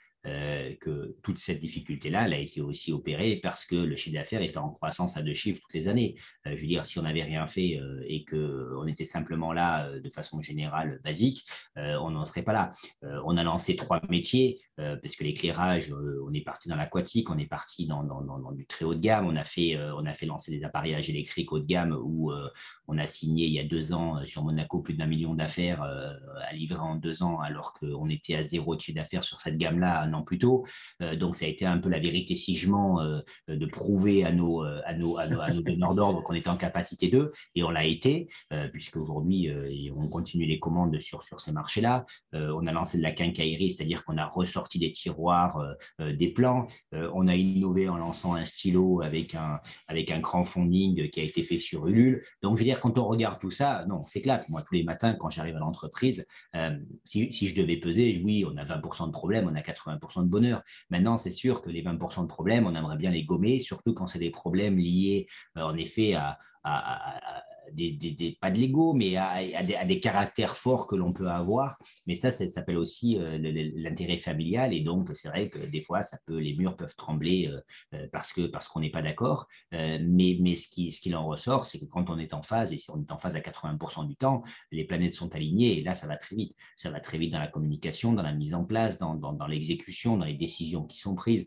[SPEAKER 4] que toute cette difficulté-là, elle a été aussi opérée parce que le chiffre d'affaires était en croissance à deux chiffres toutes les années. je veux dire, si on n'avait rien fait et qu'on était simplement là de façon générale, basique, on n'en serait pas là. on a lancé trois métiers, parce que l'éclairage, on est parti dans l'aquatique, on est parti dans, du très haut de gamme, on a fait, on a fait lancer des appareillages électriques haut de gamme où on a signé il y a deux ans sur Monaco plus d'un million d'affaires à livrer en deux ans alors qu'on était à zéro de chiffre d'affaires sur cette gamme-là an plus tôt. donc ça a été un peu la vérité si je mens de prouver à nos, à nos, à nos, à nos donneurs d'ordre qu'on était en capacité d'eux et on l'a été puisque aujourd'hui on continue les commandes sur, sur ces marchés-là. on a lancé de la quincaillerie, c'est-à-dire qu'on a ressorti des tiroirs, des plans. on a innové en lançant un stylo avec un, avec un crowdfunding qui a été fait sur Ulule. Donc, je veux dire, quand on regarde tout ça, non, c'est clair. Moi, tous les matins, quand j'arrive à l'entreprise, euh, si, si, je devais peser, oui, on a 20% de problèmes, on a 80% de bonheur. Maintenant, c'est sûr que les 20% de problèmes, on aimerait bien les gommer, surtout quand c'est des problèmes liés, euh, en effet, à, pas de l'ego, mais à, des, caractères forts que l'on peut avoir. Mais ça, ça s'appelle aussi euh, l'intérêt familial. Et donc, c'est vrai que des fois, ça peut, les murs peuvent trembler euh, euh, parce qu'on n'est pas d'accord. mais ce qui qu'il en ressort, c'est que quand on est en phase, et si on est en phase à 80% du temps, les planètes sont alignées. Et là, ça va très vite. Ça va très vite dans la communication, dans la mise en place, dans l'exécution, dans les décisions qui sont prises.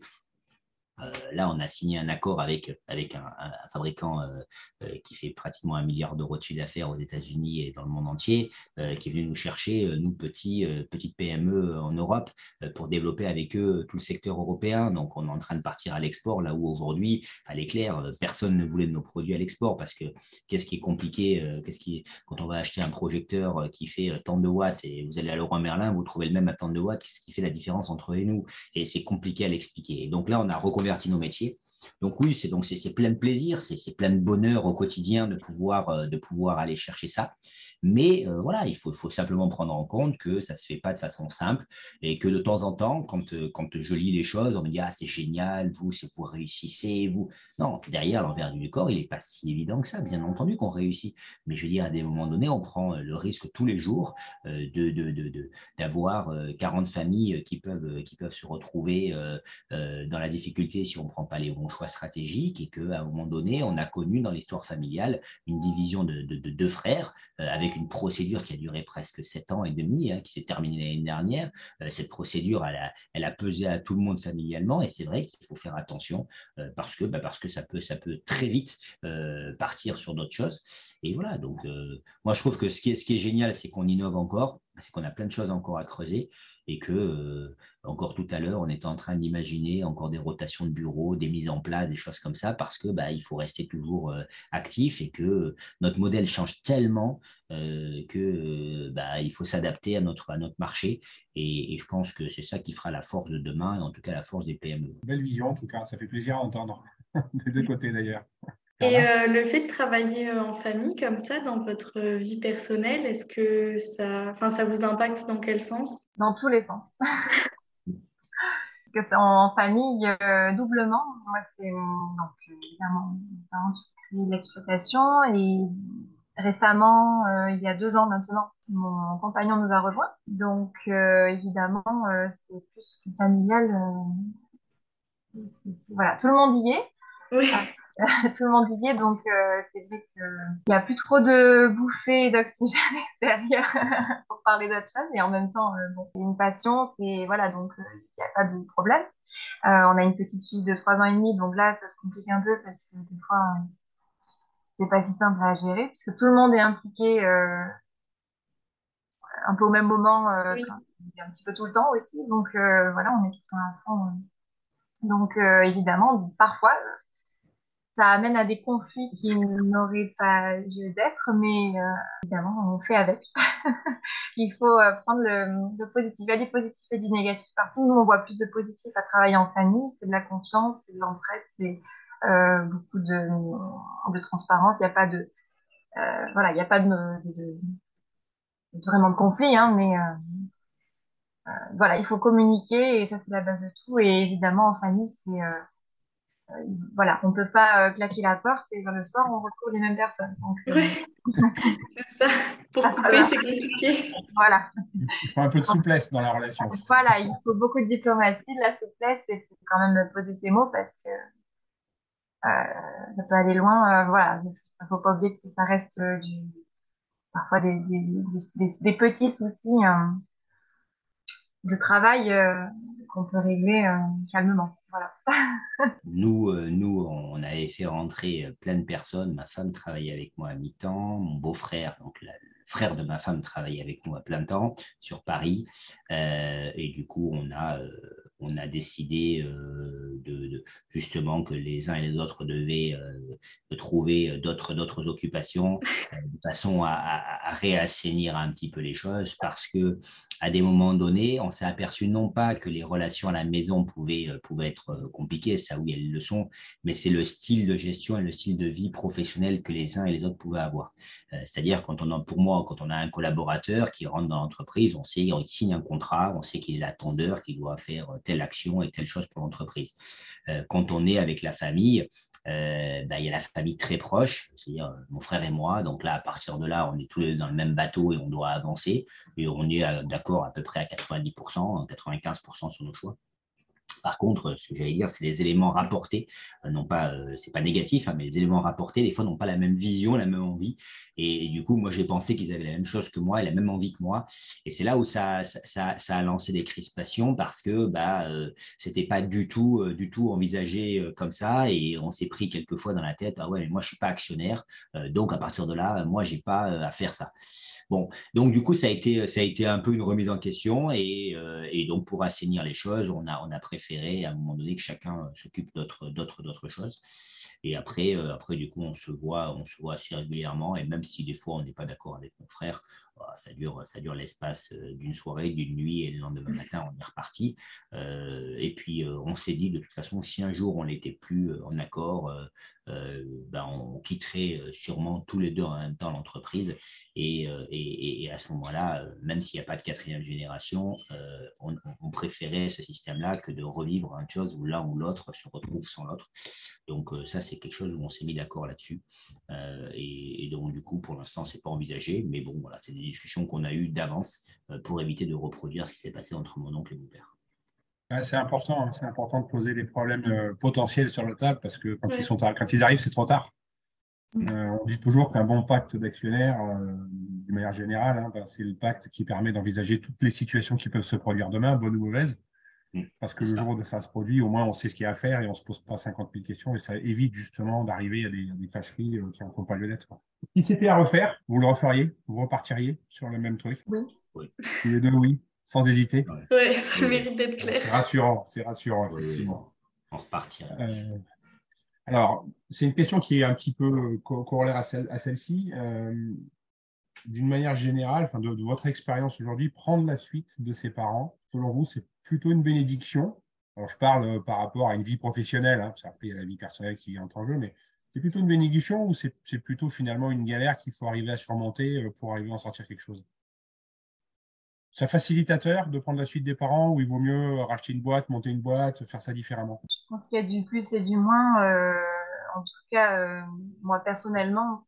[SPEAKER 4] Euh, là, on a signé un accord avec, avec un, fabricant euh, euh, qui fait pratiquement un milliard d'euros de chiffre d'affaires aux États-Unis et dans le monde entier, qui est venu nous chercher, nous, petits, petites PME en Europe, pour développer avec eux tout le secteur européen. Donc, on est en train de partir à l'export, là où aujourd'hui, à l'éclair, personne ne voulait de nos produits à l'export parce que qu'est-ce qui est compliqué qu'est-ce qui Quand on va acheter un projecteur qui fait tant de watts et vous allez à Leroy Merlin, vous trouvez le même à tant de watts, qu'est-ce qui fait la différence entre eux et nous? Et c'est compliqué à l'expliquer. Donc là, on a reconverti nos métiers. Donc oui, c'est donc c'est plein de plaisir, c'est plein de bonheur au quotidien de pouvoir euh, de pouvoir aller chercher ça. Mais euh, voilà, il faut, simplement prendre en compte que ça ne se fait pas de façon simple et que de temps en temps, quand, euh, quand je lis les choses, on me dit Ah, c'est génial, vous, c'est vous réussissez, vous. Non, derrière l'envers du corps, il n'est pas si évident que ça. Bien entendu qu'on réussit. Mais je veux dire, à des moments donnés, on prend euh, le risque tous les jours de, d'avoir de, 40 familles qui peuvent, qui peuvent se retrouver dans la difficulté si on ne prend pas les bons choix stratégiques et qu'à un moment donné, on a connu dans l'histoire familiale une division de, deux frères avec une procédure qui a duré presque sept ans et demi, hein, qui s'est terminée l'année dernière. Euh, cette procédure, elle a, pesé à tout le monde familialement, et c'est vrai qu'il faut faire attention euh, parce que, bah, parce que ça peut, ça peut très vite euh, partir sur d'autres choses. Et voilà. Donc, moi, je trouve que ce qui est, ce qui est génial, c'est qu'on innove encore, c'est qu'on a plein de choses encore à creuser et que euh, encore tout à l'heure, on était en train d'imaginer encore des rotations de bureaux, des mises en place, des choses comme ça, parce que bah, il faut rester toujours euh, actif et que notre modèle change tellement euh, que bah, il faut s'adapter à notre à notre marché. Et, et je pense que c'est ça qui fera la force de demain, et en tout cas la force des PME.
[SPEAKER 2] Belle vision, en tout cas, ça fait plaisir à entendre des deux côtés d'ailleurs.
[SPEAKER 1] Et euh, le fait de travailler euh, en famille comme ça dans votre vie personnelle, est-ce que ça, enfin, ça vous impacte dans quel sens?
[SPEAKER 3] Dans tous les sens. Parce que c'est en famille euh, doublement. Moi, c'est donc évidemment mes l'exploitation et récemment, il y a deux ans maintenant, mon compagnon nous a rejoints. Donc évidemment, c'est plus que familial. voilà, tout le monde y est.
[SPEAKER 1] Oui.
[SPEAKER 3] Tout le monde y est, donc euh, c'est vrai qu'il n'y a plus trop de bouffées d'oxygène extérieur pour parler d'autre chose. Et en même temps, euh, bon, c'est une passion, c'est voilà, donc euh, il n'y a pas de problème. on a une petite fille de 3 ans et demi, donc là, ça se complique un peu parce que des fois, c'est pas si simple à gérer puisque tout le monde est impliqué un peu au même moment, un petit peu tout le temps aussi. Donc voilà, on est tout le temps à fond. Donc évidemment, parfois, ça amène à des conflits qui n'auraient pas lieu d'être, mais euh, évidemment, on fait avec. Il faut euh, prendre le, positif. Il y a du positif et du négatif partout. Nous, on voit plus de positif à travailler en famille. C'est de la confiance, c'est de l'entraide, c'est euh, beaucoup de, de transparence. Il n'y a pas de, voilà, il n'y a pas de, de, vraiment de conflit, hein, mais voilà, il faut communiquer et ça, c'est la base de tout. Et évidemment, en famille, c'est voilà, on ne peut pas claquer la porte et le soir, on retrouve les mêmes personnes.
[SPEAKER 1] oui, c'est ça. Pour couper, c'est compliqué.
[SPEAKER 3] Voilà.
[SPEAKER 2] Il faut un peu de souplesse dans la relation.
[SPEAKER 3] Voilà, il faut beaucoup de diplomatie, de la souplesse et quand même poser ses mots parce que ça peut aller loin. voilà, il ne faut pas oublier que ça reste du, parfois des, des, des, petits soucis hein, de travail qu'on peut régler calmement. Voilà.
[SPEAKER 4] nous, euh, nous, on avait fait rentrer euh, plein de personnes. Ma femme travaillait avec moi à mi-temps, mon beau-frère, donc le frère de ma femme, travaillait avec nous à plein temps sur Paris. Euh, et du coup, on a, on a décidé de, justement que les uns et les autres devaient trouver d'autres, occupations de façon à, réassainir un petit peu les choses parce que à des moments donnés, on s'est aperçu non pas que les relations à la maison pouvaient, euh, pouvaient être euh, compliquées, ça oui, elles le sont, mais c'est le style de gestion et le style de vie professionnel que les uns et les autres pouvaient avoir. Euh, c'est-à-dire, quand on a, pour moi, quand on a un collaborateur qui rentre dans l'entreprise, on sait, il signe un contrat, on sait qu'il est l'attendeur, qu'il doit faire action et telle chose pour l'entreprise. Quand on est avec la famille, euh, bah, il y a la famille très proche, c'est-à-dire euh, mon frère et moi. Donc là, à partir de là, on est tous dans le même bateau et on doit avancer. Et on est euh, d'accord à peu près à 90%, 95% sur nos choix. Par contre, ce que j'allais dire, c'est les éléments rapportés, euh, non pas, euh, c'est pas négatif, hein, mais les éléments rapportés, des fois, n'ont pas la même vision, la même envie. Et, du coup, moi, j'ai pensé qu'ils avaient la même chose que moi et la même envie que moi. Et c'est là où ça, a lancé des crispations parce que bah, euh, c'était pas du tout, du tout envisagé comme ça. Et on s'est pris quelquefois dans la tête, ah ouais, mais moi, je suis pas actionnaire. donc, à partir de là, moi, j'ai pas à faire ça. Bon, donc du coup, ça a été, ça un peu une remise en question et, euh, donc pour assainir les choses, on a, préféré à un moment donné que chacun s'occupe d'autres, d'autres, d'autres choses. Et après, euh, après, du coup, on se voit, on se voit assez régulièrement et même si des fois on n'est pas d'accord avec mon frère, bah, ça dure, ça dure l'espace euh, d'une soirée, d'une nuit, et le lendemain matin, on est reparti. Euh, et puis, euh, on s'est dit, de toute façon, si un jour on n'était plus en accord, ben, on quitterait sûrement tous les deux en même temps l'entreprise. Et, et, et, à ce moment-là, même s'il n'y a pas de quatrième génération, on, on, préférait ce système-là que de revivre une chose où l'un ou l'autre se retrouve sans l'autre. Donc, ça, c'est quelque chose où on s'est mis d'accord là-dessus. Et, donc, du coup, pour l'instant, c'est pas envisagé. Mais bon, voilà, c'est des discussions qu'on a eues d'avance euh, pour éviter de reproduire ce qui s'est passé entre mon oncle et mon père.
[SPEAKER 2] c'est important, hein. c'est important de poser les problèmes euh, potentiels sur la table parce que quand, ils, sont, quand ils arrivent, c'est trop tard. Mm. Euh, on dit toujours qu'un bon pacte d'actionnaires, de manière générale, hein, ben, c'est le pacte qui permet d'envisager toutes les situations qui peuvent se produire demain, bonnes ou mauvaises. Mm. Parce que le jour où ça se produit, au moins on sait ce qu'il y a à faire et on ne se pose pas 50 000 questions et ça évite justement d'arriver à des, des fâcheries qui n'ont pas lieu d'être. Si c'était à refaire, vous le referiez Vous repartiriez sur le même truc?
[SPEAKER 3] Oui.
[SPEAKER 4] oui.
[SPEAKER 2] Les deux, oui, sans hésiter?
[SPEAKER 1] Oui, ça mérite d'être clair.
[SPEAKER 2] C'est rassurant, c'est rassurant, effectivement.
[SPEAKER 4] On repartirait.
[SPEAKER 2] Euh, alors, c'est une question qui est un petit peu corollaire à, celle, à celle-ci. Euh, d'une manière générale, enfin de, votre expérience aujourd'hui, prendre la suite de ses parents, selon vous, c'est plutôt une bénédiction Alors, je parle euh, par rapport à une vie professionnelle, hein, parce qu'après, il y a la vie personnelle qui entre en jeu, mais c'est plutôt une bénédiction ou c'est plutôt finalement une galère qu'il faut arriver à surmonter euh, pour arriver à en sortir quelque chose? C'est facilitateur de prendre la suite des parents ou il vaut mieux racheter une boîte, monter une boîte, faire ça différemment?
[SPEAKER 3] Je pense qu'il y a du plus et du moins. Euh, en tout cas, moi personnellement,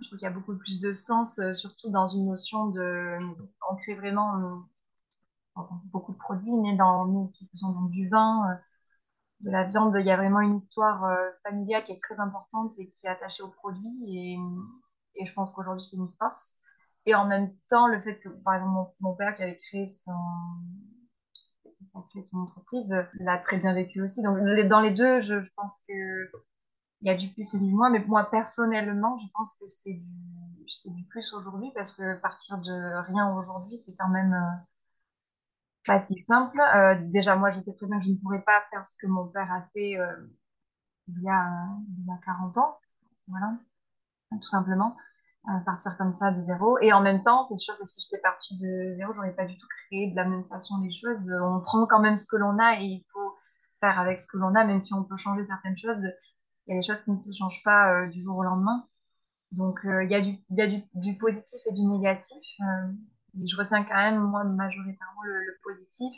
[SPEAKER 3] je trouve qu'il y a beaucoup plus de sens, euh, surtout dans une notion de. On crée vraiment euh, beaucoup de produits, mais dans nous qui faisons donc du vin, euh, de la viande, il y a vraiment une histoire familiale qui est très importante et qui est attachée au produit. Et, je pense qu'aujourd'hui, c'est une force. Et en même temps, le fait que, par exemple, mon, père qui avait créé son, son entreprise l'a très bien vécu aussi. Donc, dans les deux, je, pense que il y a du plus et du moins, mais moi personnellement, je pense que c'est du, plus aujourd'hui parce que partir de rien aujourd'hui, c'est quand même euh, pas si simple. Euh, déjà, moi, je sais très bien que je ne pourrais pas faire ce que mon père a fait euh, il, y a, il y a 40 ans, voilà, tout simplement. partir comme ça de zéro. Et en même temps, c'est sûr que si j'étais partie de zéro, j'aurais pas du tout créé de la même façon les choses. On prend quand même ce que l'on a et il faut faire avec ce que l'on a, même si on peut changer certaines choses il y a des choses qui ne se changent pas euh, du jour au lendemain. Donc, euh, il y a, du, y a du, du, positif et du négatif. Euh, je retiens quand même, moi, majoritairement le, positif.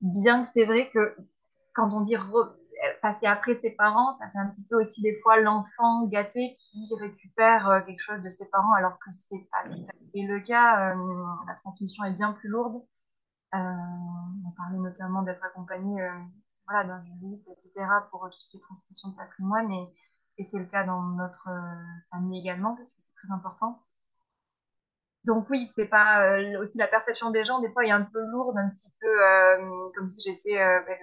[SPEAKER 3] Bien que c'est vrai que quand on dit passer après ses parents, ça fait un petit peu aussi des fois l'enfant gâté qui récupère quelque chose de ses parents alors que c'est pas le cas. la transmission est bien plus lourde. on parlait notamment d'être accompagné voilà, d'un juriste, etc. pour tout ce qui est transmission de patrimoine et, et c'est le cas dans notre famille également parce que c'est très important. Donc oui, c'est pas aussi la perception des gens, des fois, il est un peu lourde, un petit peu comme si j'étais ben,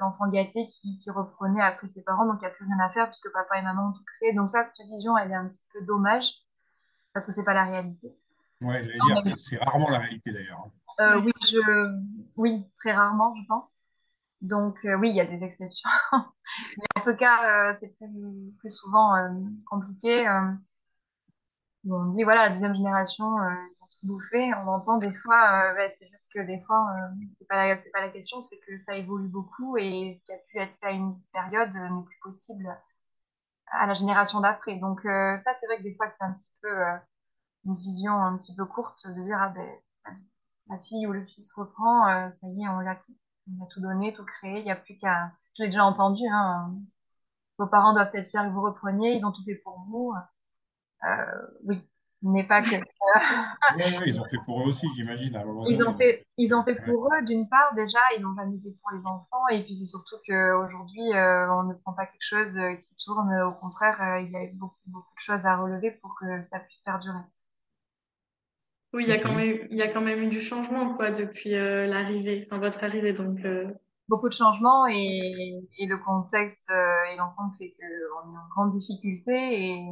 [SPEAKER 3] l'enfant gâté qui, qui, reprenait après ses parents, donc il n'y a plus rien à faire puisque papa et maman ont tout créé. Donc ça, cette vision, elle est un petit peu dommage parce que c'est pas la réalité.
[SPEAKER 2] Oui, j'allais dire, c'est rarement la réalité d'ailleurs.
[SPEAKER 3] Euh, oui, je... oui, très rarement, je pense. Donc euh, oui, il y a des exceptions. Mais en tout cas, euh, c'est plus, plus, souvent compliqué on dit voilà la deuxième génération euh, ils ont tout bouffé. On entend des fois euh, c'est juste que des fois euh, c'est pas la, pas la question c'est que ça évolue beaucoup et ce qui a pu être fait à une période n'est plus possible à la génération d'après. Donc ça c'est vrai que des fois c'est un petit peu une vision un petit peu courte de dire ah ben la fille ou le fils reprend ça y est on a tout on a tout donné tout créé il n'y a plus qu'à je l'ai déjà entendu hein, vos parents doivent peut-être faire que vous repreniez ils ont tout fait pour vous oui, n'est pas que.
[SPEAKER 2] oui, ils ont fait pour eux aussi, j'imagine.
[SPEAKER 3] Ils ont fait, ils ont fait pour eux, d'une part, déjà, ils n'ont jamais fait pour les enfants, et puis c'est surtout qu'aujourd'hui, euh, on ne prend pas quelque chose euh, qui tourne, au contraire, il y a beaucoup, beaucoup de choses à relever pour que ça puisse perdurer.
[SPEAKER 1] Oui, il y a quand même, il y a quand même eu du changement quoi, depuis l'arrivée, enfin, votre arrivée. Donc,
[SPEAKER 3] Beaucoup de changements et, et le contexte et l'ensemble fait qu'on est en grande difficulté et,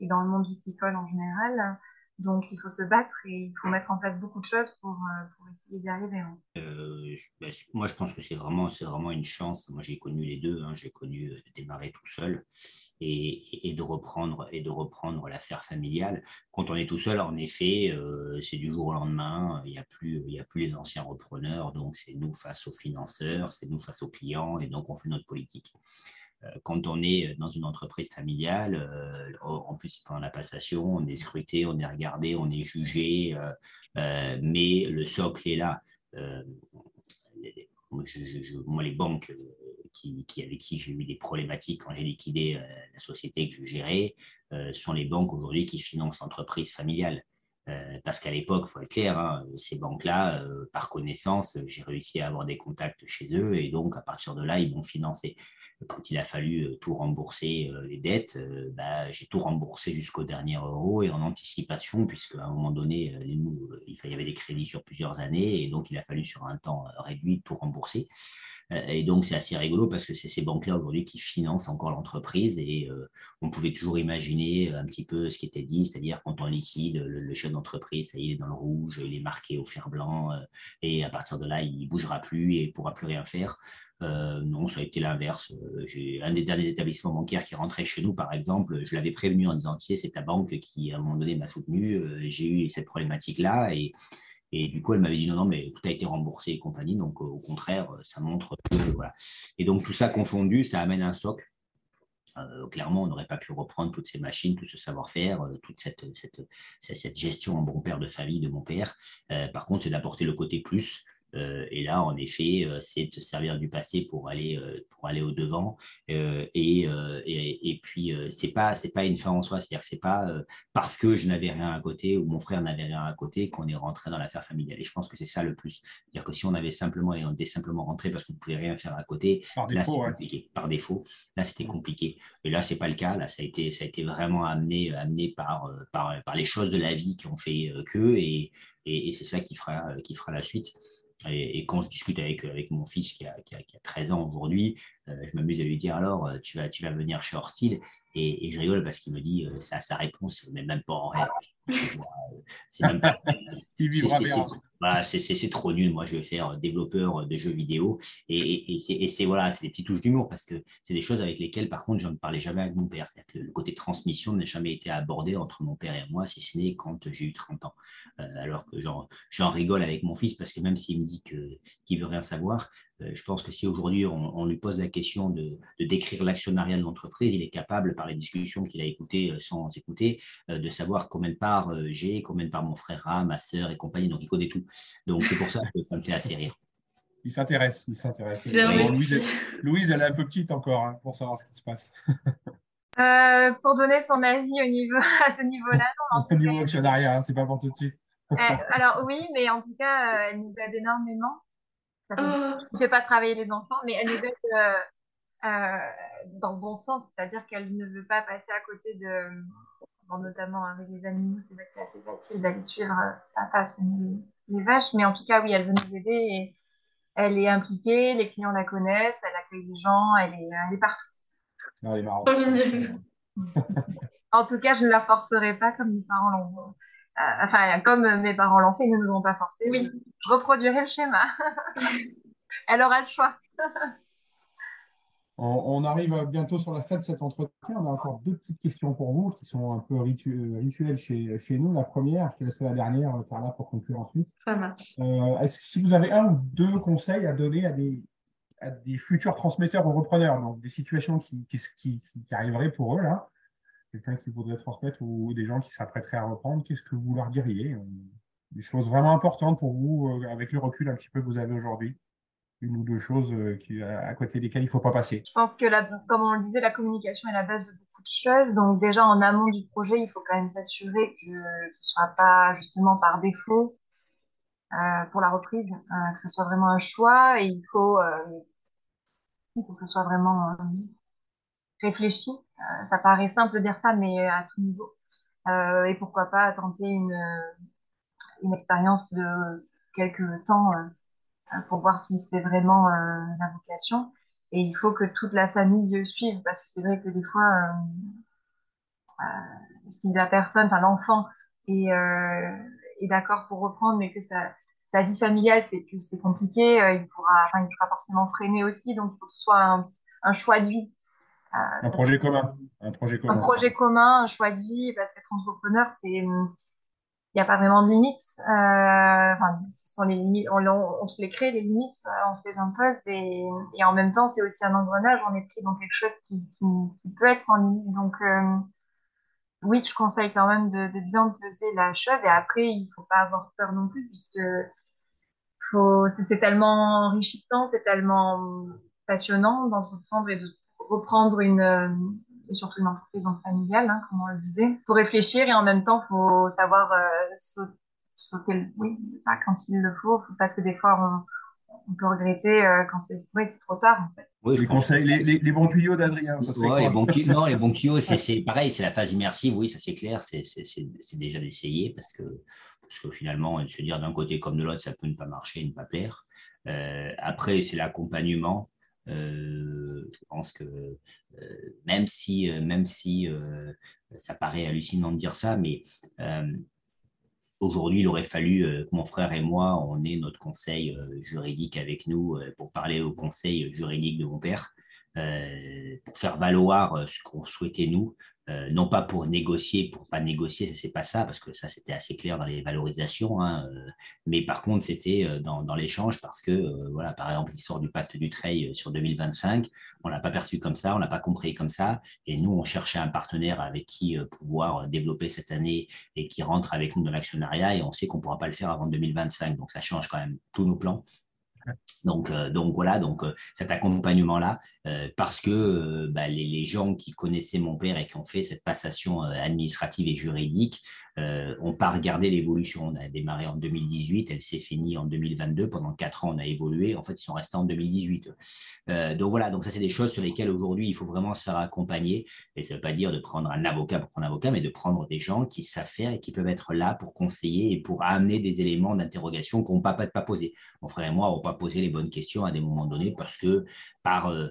[SPEAKER 3] et dans le monde viticole en général. Donc, il faut se battre et il faut mettre en place beaucoup de choses pour, euh, pour essayer d'y arriver.
[SPEAKER 4] Euh, bah, moi, je pense que c'est vraiment, vraiment une chance. Moi, j'ai connu les deux. Hein. J'ai connu euh, de démarrer tout seul et, et, de reprendre reprendre l'affaire familiale. Quand on est tout seul, en effet, c'est du jour au lendemain. Il n'y a a plus les anciens repreneurs. Donc, c'est nous face aux financeurs, c'est nous face aux clients, et donc on fait notre politique. Euh, quand on est dans une entreprise familiale, euh, en plus pendant la passation, on est scruté, on est regardé, on est jugé, euh, mais le socle est là. moi, les banques avec qui j'ai eu des problématiques quand j'ai liquidé la société que je gérais, sont les banques aujourd'hui qui financent l'entreprise familiale. Euh, parce qu'à l'époque, il faut être clair, hein, ces banques-là, euh, par connaissance, j'ai réussi à avoir des contacts chez eux et donc à partir de là, ils m'ont financé. Quand il a fallu euh, tout rembourser les dettes, bah, j'ai tout remboursé jusqu'au dernier euro et en anticipation, puisqu'à un moment donné, il y avait des crédits sur plusieurs années et donc il a fallu sur un temps réduit tout rembourser. Euh, et donc, c'est assez rigolo parce que c'est ces banques-là aujourd'hui qui financent encore l'entreprise et euh, on pouvait toujours imaginer un petit peu ce qui était dit, c'est-à-dire quand on liquide, le, chef d'entreprise, ça y est, il dans le rouge, il est marqué au fer blanc euh, et à partir de là, il bougera plus et pourra plus rien faire. non, ça a été l'inverse. Un des derniers établissements bancaires qui rentrait chez nous, par exemple, je l'avais prévenu en disant, c'est ta banque qui, à un moment donné, m'a soutenu. J'ai eu cette problématique-là et et du coup, elle m'avait dit non, non, mais tout a été remboursé et compagnie. Donc, euh, au contraire, ça montre. Et donc, tout ça confondu, ça amène un socle. Euh, clairement, on n'aurait pas pu reprendre toutes ces machines, tout ce savoir-faire, euh, toute cette, gestion en bon père de famille de mon père. par contre, c'est d'apporter le côté plus, euh, et là, en effet, euh, c'est de se servir du passé pour aller euh, pour aller au devant. Et, et, et, puis c'est pas c'est pas une fin en soi, c'est-à-dire que c'est pas parce que je n'avais rien à côté ou mon frère n'avait rien à côté qu'on est rentré dans l'affaire familiale. Et je pense que c'est ça le plus. C'est-à-dire que si on avait simplement et on était simplement rentré parce qu'on ne pouvait rien faire à côté, par là c'est compliqué. Par défaut, là c'était compliqué. Et là c'est pas le cas. Là ça a été ça a été vraiment amené amené par par, par les choses de la vie qui ont fait que et, et, c'est ça qui fera qui fera la suite. Et, quand je discute avec, avec mon fils qui a, qui a, qui a 13 ans aujourd'hui, je m'amuse à lui dire alors, euh, tu vas, tu vas venir chez Horstil et, et je rigole parce qu'il me dit euh, ça, sa réponse, mais même pas en rêve. C'est même pas. Bah, c'est trop nul. Moi, je vais faire développeur de jeux vidéo. Et, et, c'est voilà, c'est des petites touches d'humour parce que c'est des choses avec lesquelles, par contre, je ne parlais jamais avec mon père. C'est-à-dire que le côté transmission n'a jamais été abordé entre mon père et moi, si ce n'est quand j'ai eu 30 ans. Euh, alors que j'en rigole avec mon fils parce que même s'il me dit qu'il ne veut rien savoir, euh, je pense que si aujourd'hui on, lui pose la question de, décrire l'actionnariat de l'entreprise, il est capable, par les discussions qu'il a écoutées euh, sans écouter, de savoir combien de parts j'ai, combien de parts mon frère a, ma sœur et compagnie. Donc il connaît tout. Donc c'est pour ça que ça me fait assez rire.
[SPEAKER 2] il s'intéresse. Il s'intéresse. Louise, elle est un peu petite encore hein, pour savoir ce qui se passe.
[SPEAKER 3] Euh, pour donner son avis au niveau, à ce niveau-là,
[SPEAKER 2] non. En niveau actionnariat, hein, c'est pas pour tout de suite.
[SPEAKER 3] Euh, alors oui, mais en tout cas, euh, elle nous aide énormément. Ça ne fait pas travailler les enfants, mais elle nous aide dans le bon sens, c'est-à-dire qu'elle ne veut pas passer à côté de, notamment avec les animaux, c'est vrai que c'est assez facile d'aller suivre la face les, les vaches, mais en tout cas, oui, elle veut nous aider et elle est impliquée, les clients la connaissent, elle accueille les gens, elle est, elle est partout.
[SPEAKER 2] Non, elle est marrante.
[SPEAKER 3] en tout cas, je ne la forcerai pas comme mes parents l'ont. Euh, enfin, comme mes parents l'ont fait, ils ne nous ont pas forcé.
[SPEAKER 1] Oui.
[SPEAKER 3] Je reproduirai le schéma. elle aura le choix.
[SPEAKER 2] On, arrive bientôt sur la fin de cet entretien. On a encore deux petites questions pour vous qui sont un peu rituelles chez, chez nous. La première, je te laisserai la dernière, Carla, pour conclure ensuite.
[SPEAKER 1] Ça marche.
[SPEAKER 2] Euh, si vous avez un ou deux conseils à donner à des, à des futurs transmetteurs ou repreneurs, donc des situations qui, qui, qui, qui arriveraient pour eux, là, quelqu'un qui voudrait transmettre ou des gens qui s'apprêteraient à reprendre, qu'est-ce que vous leur diriez? Des choses vraiment importantes pour vous, euh, avec le recul un petit peu que vous avez aujourd'hui une ou deux choses euh, qui, à côté desquelles il ne faut pas passer
[SPEAKER 3] Je pense que, la, comme on le disait, la communication est la base de beaucoup de choses. Donc déjà, en amont du projet, il faut quand même s'assurer que ce ne soit pas justement par défaut euh, pour la reprise, euh, que ce soit vraiment un choix et il faut, que ce soit vraiment réfléchi. Ça paraît simple de dire ça, mais à tout niveau. et pourquoi pas tenter une, une expérience de quelques temps euh, pour voir si c'est vraiment euh, la vocation. Et il faut que toute la famille suive, parce que c'est vrai que des fois, euh, si la personne, l'enfant, est, d'accord pour reprendre, mais que sa, vie familiale, c'est c'est compliqué, il pourra, sera forcément freiné aussi. Donc, il faut que ce soit un choix de vie.
[SPEAKER 2] Un projet commun. Un projet commun.
[SPEAKER 3] Un projet commun, un choix de vie, parce qu'être entrepreneur, c'est il n'y a pas vraiment de limites. Euh, enfin, ce sont les limites, on, on, se les crée, les limites, euh, on se les impose et, et en même temps, c'est aussi un engrenage. On est pris dans quelque chose qui, qui, peut être sans limite. Donc, euh, oui, je conseille quand même de, de, bien peser la chose. Et après, il faut pas avoir peur non plus, puisque c'est tellement enrichissant, c'est tellement passionnant d'entreprendre et de reprendre une, et surtout une entreprise familiale, hein, comme on le disait. Il faut réfléchir et en même temps, il faut savoir euh, sauter, oui, pas quand il le faut, parce que des fois, on, peut regretter euh, quand c'est trop tard. En fait.
[SPEAKER 2] Oui, je conseille les, les, bons tuyaux d'Adrien.
[SPEAKER 4] Ouais, les bons tuyaux, non, les bons tuyaux, c'est pareil, c'est la phase immersive, oui, ça c'est clair, c'est déjà d'essayer parce que, parce que finalement, se dire d'un côté comme de l'autre, ça peut ne pas marcher, ne pas plaire. Euh, après, c'est l'accompagnement. Euh, je pense que euh, même si, euh, même si ça paraît hallucinant de dire ça, mais Aujourd'hui, il aurait fallu que mon frère et moi, on ait notre conseil juridique avec nous pour parler au conseil juridique de mon père, pour faire valoir ce qu'on souhaitait nous, euh, non pas pour négocier, pour pas négocier, c'est pas ça, parce que ça c'était assez clair dans les valorisations, hein, euh, mais par contre c'était euh, dans, dans l'échange parce que voilà, par exemple l'histoire du pacte du trail sur 2025, on l'a pas perçu comme ça, on l'a pas compris comme ça, et nous on cherchait un partenaire avec qui pouvoir développer cette année et qui rentre avec nous dans l'actionnariat, et on sait qu'on pourra pas le faire avant 2025, donc ça change quand même tous nos plans. Donc, euh, donc voilà, donc euh, cet accompagnement-là, euh, parce que bah, les, les, gens qui connaissaient mon père et qui ont fait cette passation administrative et juridique n'ont pas regardé l'évolution. On a démarré en 2018, elle s'est finie en 2022. Pendant quatre ans, on a évolué. En fait, ils sont restés en 2018. donc voilà, donc ça c'est des choses sur lesquelles aujourd'hui il faut vraiment se faire accompagner. Et ça ne veut pas dire de prendre un avocat pour prendre un avocat, mais de prendre des gens qui savent faire et qui peuvent être là pour conseiller et pour amener des éléments d'interrogation qu'on ne peut pas, poser. Mon frère et moi, on pas poser les bonnes questions à des moments donnés parce que par, euh,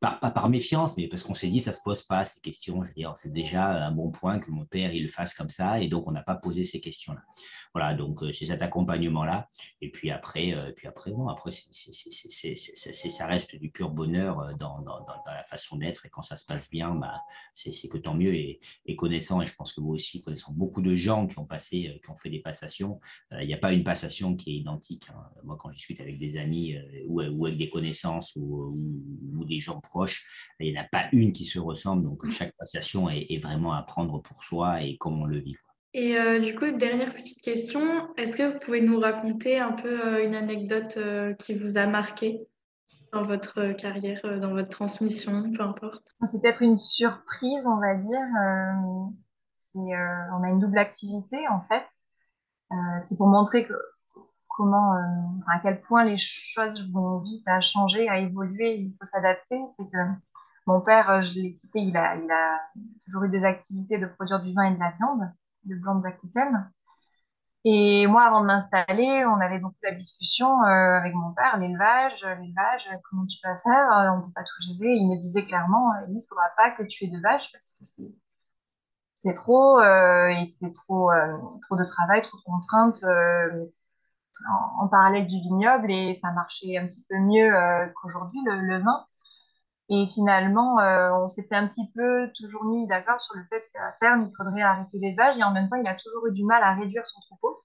[SPEAKER 4] pas par méfiance, mais parce qu'on s'est dit ça se pose pas ces questions. C'est déjà un bon point que mon père il le fasse comme ça et donc on n'a pas posé ces questions-là. Voilà, donc euh, c'est cet accompagnement-là. Et puis après, euh, puis après, bon, après, ça reste du pur bonheur euh, dans, dans, dans la façon d'être. Et quand ça se passe bien, bah, c'est que tant mieux. Et, et, connaissant, et je pense que vous aussi, connaissant beaucoup de gens qui ont passé, qui ont fait des passations, il n'y a pas une passation qui est identique. Hein. Moi, quand je discute avec des amis ou, ou, avec des connaissances ou, ou, des gens proches, il n'y en a pas une qui se ressemble. Donc chaque passation est, est, vraiment à prendre pour soi et comme on le vit.
[SPEAKER 1] Et du coup, dernière petite question, est-ce que vous pouvez nous raconter un peu une anecdote qui vous a marqué dans votre carrière, dans votre transmission, peu importe?
[SPEAKER 3] C'est peut-être une surprise, on va dire. on a une double activité en fait. c'est pour montrer comment, euh, à quel point les choses vont vite à changer, à évoluer, il faut s'adapter. C'est que mon père, euh, je l'ai cité, il a, il a toujours eu des activités de produire du vin et de la viande, de blanc d'Aquitaine. Et moi, avant de m'installer, on avait beaucoup la discussion euh, avec mon père, l'élevage, l'élevage, comment tu vas faire, on ne peut pas tout gérer. Il me disait clairement, il ne faudra pas que tu aies de vaches parce que c'est c'est trop et c'est trop trop de travail, trop de contraintes en, parallèle du vignoble et ça marchait un petit peu mieux euh, qu'aujourd'hui, le, vin. Et finalement, euh, on s'était un petit peu toujours mis d'accord sur le fait qu'à terme, il faudrait arrêter l'élevage et en même temps, il a toujours eu du mal à réduire son troupeau.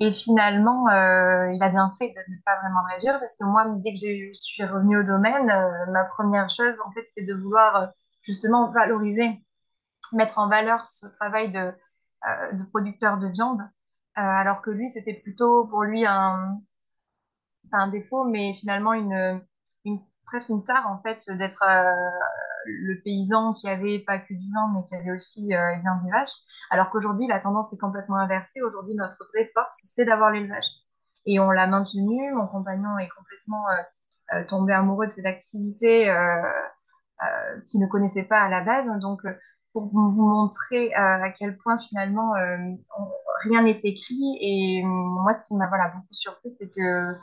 [SPEAKER 3] Et finalement, euh, il a bien fait de ne pas vraiment réduire parce que moi, dès que je suis revenue au domaine, ma première chose, en fait, c'était de vouloir justement valoriser, mettre en valeur ce travail de, de producteur de viande euh, alors que lui, c'était plutôt pour lui un, un défaut, mais finalement une, presque une tare en fait d'être euh, le paysan qui avait pas que du vin, mais qui avait aussi euh, bien des vaches. Alors qu'aujourd'hui, la tendance est complètement inversée. Aujourd'hui, notre vraie force, c'est d'avoir l'élevage. Et on l'a maintenu. Mon compagnon est complètement tombé amoureux de cette activité qu'il ne connaissait pas à la base. Donc, pour vous montrer à quel point finalement rien n'est écrit. Et moi, ce qui m'a voilà, beaucoup surpris, c'est que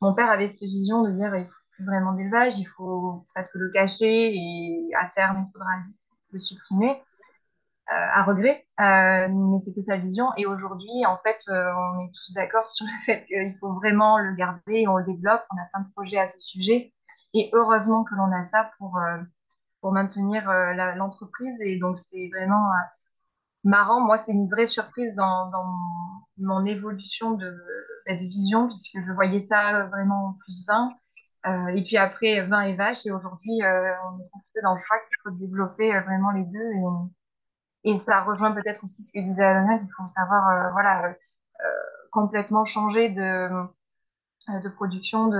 [SPEAKER 3] mon père avait cette vision de dire il plus vraiment d'élevage, il faut presque le cacher et à terme, il faudra le supprimer. Euh, à regret, euh, mais c'était sa vision. Et aujourd'hui, en fait, euh, on est tous d'accord sur le fait qu'il faut vraiment le garder, on le développe, on a plein de projets à ce sujet. Et heureusement que l'on a ça pour, pour maintenir l'entreprise. Et donc, c'est vraiment marrant. Moi, c'est une vraie surprise dans, mon, évolution de, bah, de, vision, puisque je voyais ça vraiment plus 20. Euh, et puis après, 20 et vache. Et aujourd'hui, euh, on est dans le choix qu'il faut développer euh, vraiment les deux. Et, ça rejoint peut-être aussi ce que disait Alana, il faut savoir voilà, complètement changer de, de production,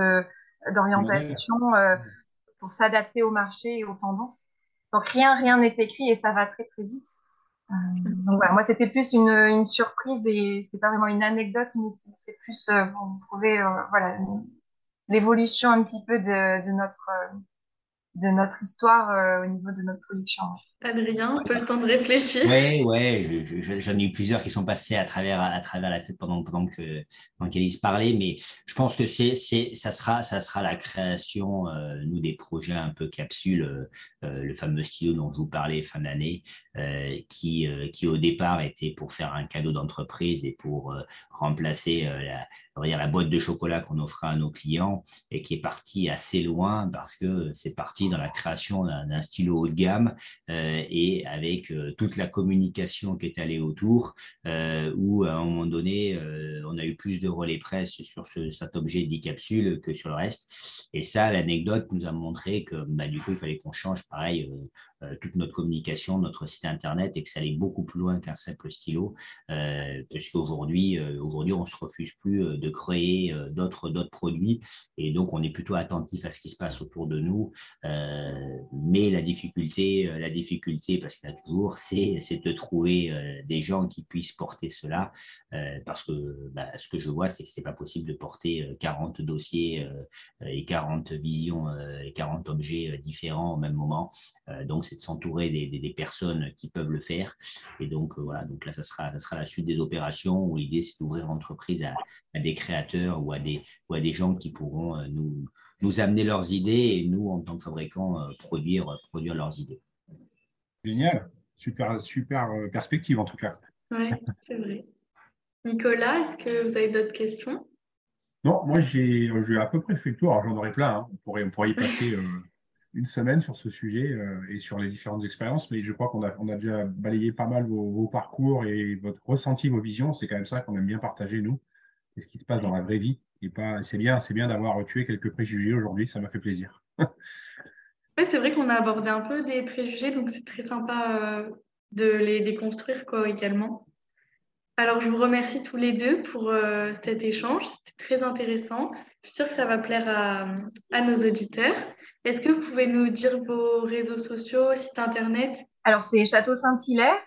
[SPEAKER 3] d'orientation pour s'adapter au marché et aux tendances. Donc rien, rien n'est écrit et ça va très très vite. Euh, donc voilà, moi c'était plus une, une, surprise et c'est pas vraiment une anecdote, mais c'est plus euh, pour prouver euh, voilà l'évolution un petit peu de, de notre de notre histoire au niveau de notre production.
[SPEAKER 1] Adrien, un peu le temps de réfléchir.
[SPEAKER 4] Oui, ouais, j'en ai eu plusieurs qui sont passés à travers à travers la tête pendant pendant que pendant parlait, mais je pense que c'est c'est ça sera ça sera la création euh, nous des projets un peu capsules, euh, euh, le fameux stylo dont je vous parlais fin d'année, qui qui au départ était pour faire un cadeau d'entreprise et pour remplacer la la boîte de chocolat qu'on offrait à nos clients et qui est parti assez loin parce que c'est parti dans la création d'un stylo haut de gamme et avec euh, toute la communication qui est allée autour, euh, où à un moment donné, euh, on a eu plus de relais presse sur ce, cet objet dit capsule que sur le reste. Et ça, l'anecdote nous a montré que bah, du coup, il fallait qu'on change pareil toute notre communication, notre site internet, et que ça allait beaucoup plus loin qu'un simple stylo, parce qu'aujourd'hui, aujourd'hui, on se refuse plus de créer d'autres d'autres produits, et donc on est plutôt attentif à ce qui se passe autour de nous. mais la difficulté, la difficulté parce qu'il y a toujours, c'est de trouver euh, des gens qui puissent porter cela, euh, parce que bah, ce que je vois, c'est que c'est pas possible de porter 40 euh, dossiers et 40 visions et 40 objets différents au même moment. donc, c'est de s'entourer des, personnes qui peuvent le faire. Et donc, voilà, donc là, ça sera, la suite des opérations où l'idée, c'est d'ouvrir l'entreprise à, des créateurs ou à des, gens qui pourront nous, nous amener leurs idées et nous, en tant que fabricants, produire, produire leurs idées.
[SPEAKER 2] Génial. Super, super euh, perspective en tout cas.
[SPEAKER 1] Oui, c'est vrai. Nicolas, est-ce que vous avez d'autres questions?
[SPEAKER 2] Non, moi j'ai à peu près fait le tour. J'en aurais plein. Hein. On, pourrait, on pourrait y passer euh, une semaine sur ce sujet euh, et sur les différentes expériences, mais je crois qu'on a, on a déjà balayé pas mal vos, parcours et votre ressenti, vos visions. C'est quand même ça qu'on aime bien partager, nous, et ce qui se passe dans la vraie vie. Et pas, c'est bien, c'est bien d'avoir tué quelques préjugés aujourd'hui. Ça m'a fait plaisir.
[SPEAKER 1] C'est vrai qu'on a abordé un peu des préjugés, donc c'est très sympa euh, de les déconstruire quoi, également. Alors, je vous remercie tous les deux pour euh, cet échange. C'était très intéressant. Je suis sûre que ça va plaire à, nos auditeurs. Est-ce que vous pouvez nous dire vos réseaux sociaux, site internet?
[SPEAKER 3] Alors, c'est Château Saint-Hilaire.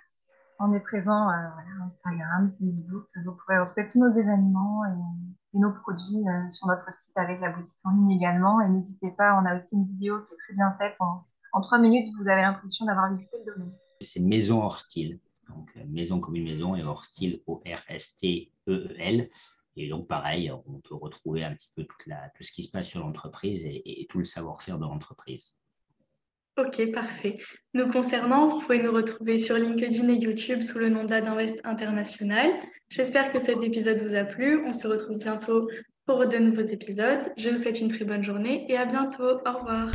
[SPEAKER 3] On est présent euh, Instagram, Facebook. Vous pouvez retrouver tous nos événements nos produits euh, sur notre site avec la boutique en ligne également. Et n'hésitez pas, on a aussi une vidéo qui est très bien faite. En, trois minutes, vous avez l'impression d'avoir visité le domaine.
[SPEAKER 4] C'est Maison hors style. Donc, euh, maison comme une maison et hors style O-R-S-T-E-E-L. Et donc, pareil, on peut retrouver un petit peu tout ce qui se passe sur l'entreprise et, tout le savoir-faire de l'entreprise.
[SPEAKER 1] Ok, parfait. Nous concernant, vous pouvez nous retrouver sur LinkedIn et YouTube sous le nom d'Adinvest International. J'espère que cet épisode vous a plu. On se retrouve bientôt pour de nouveaux épisodes. Je vous souhaite une très bonne journée et à bientôt. Au revoir.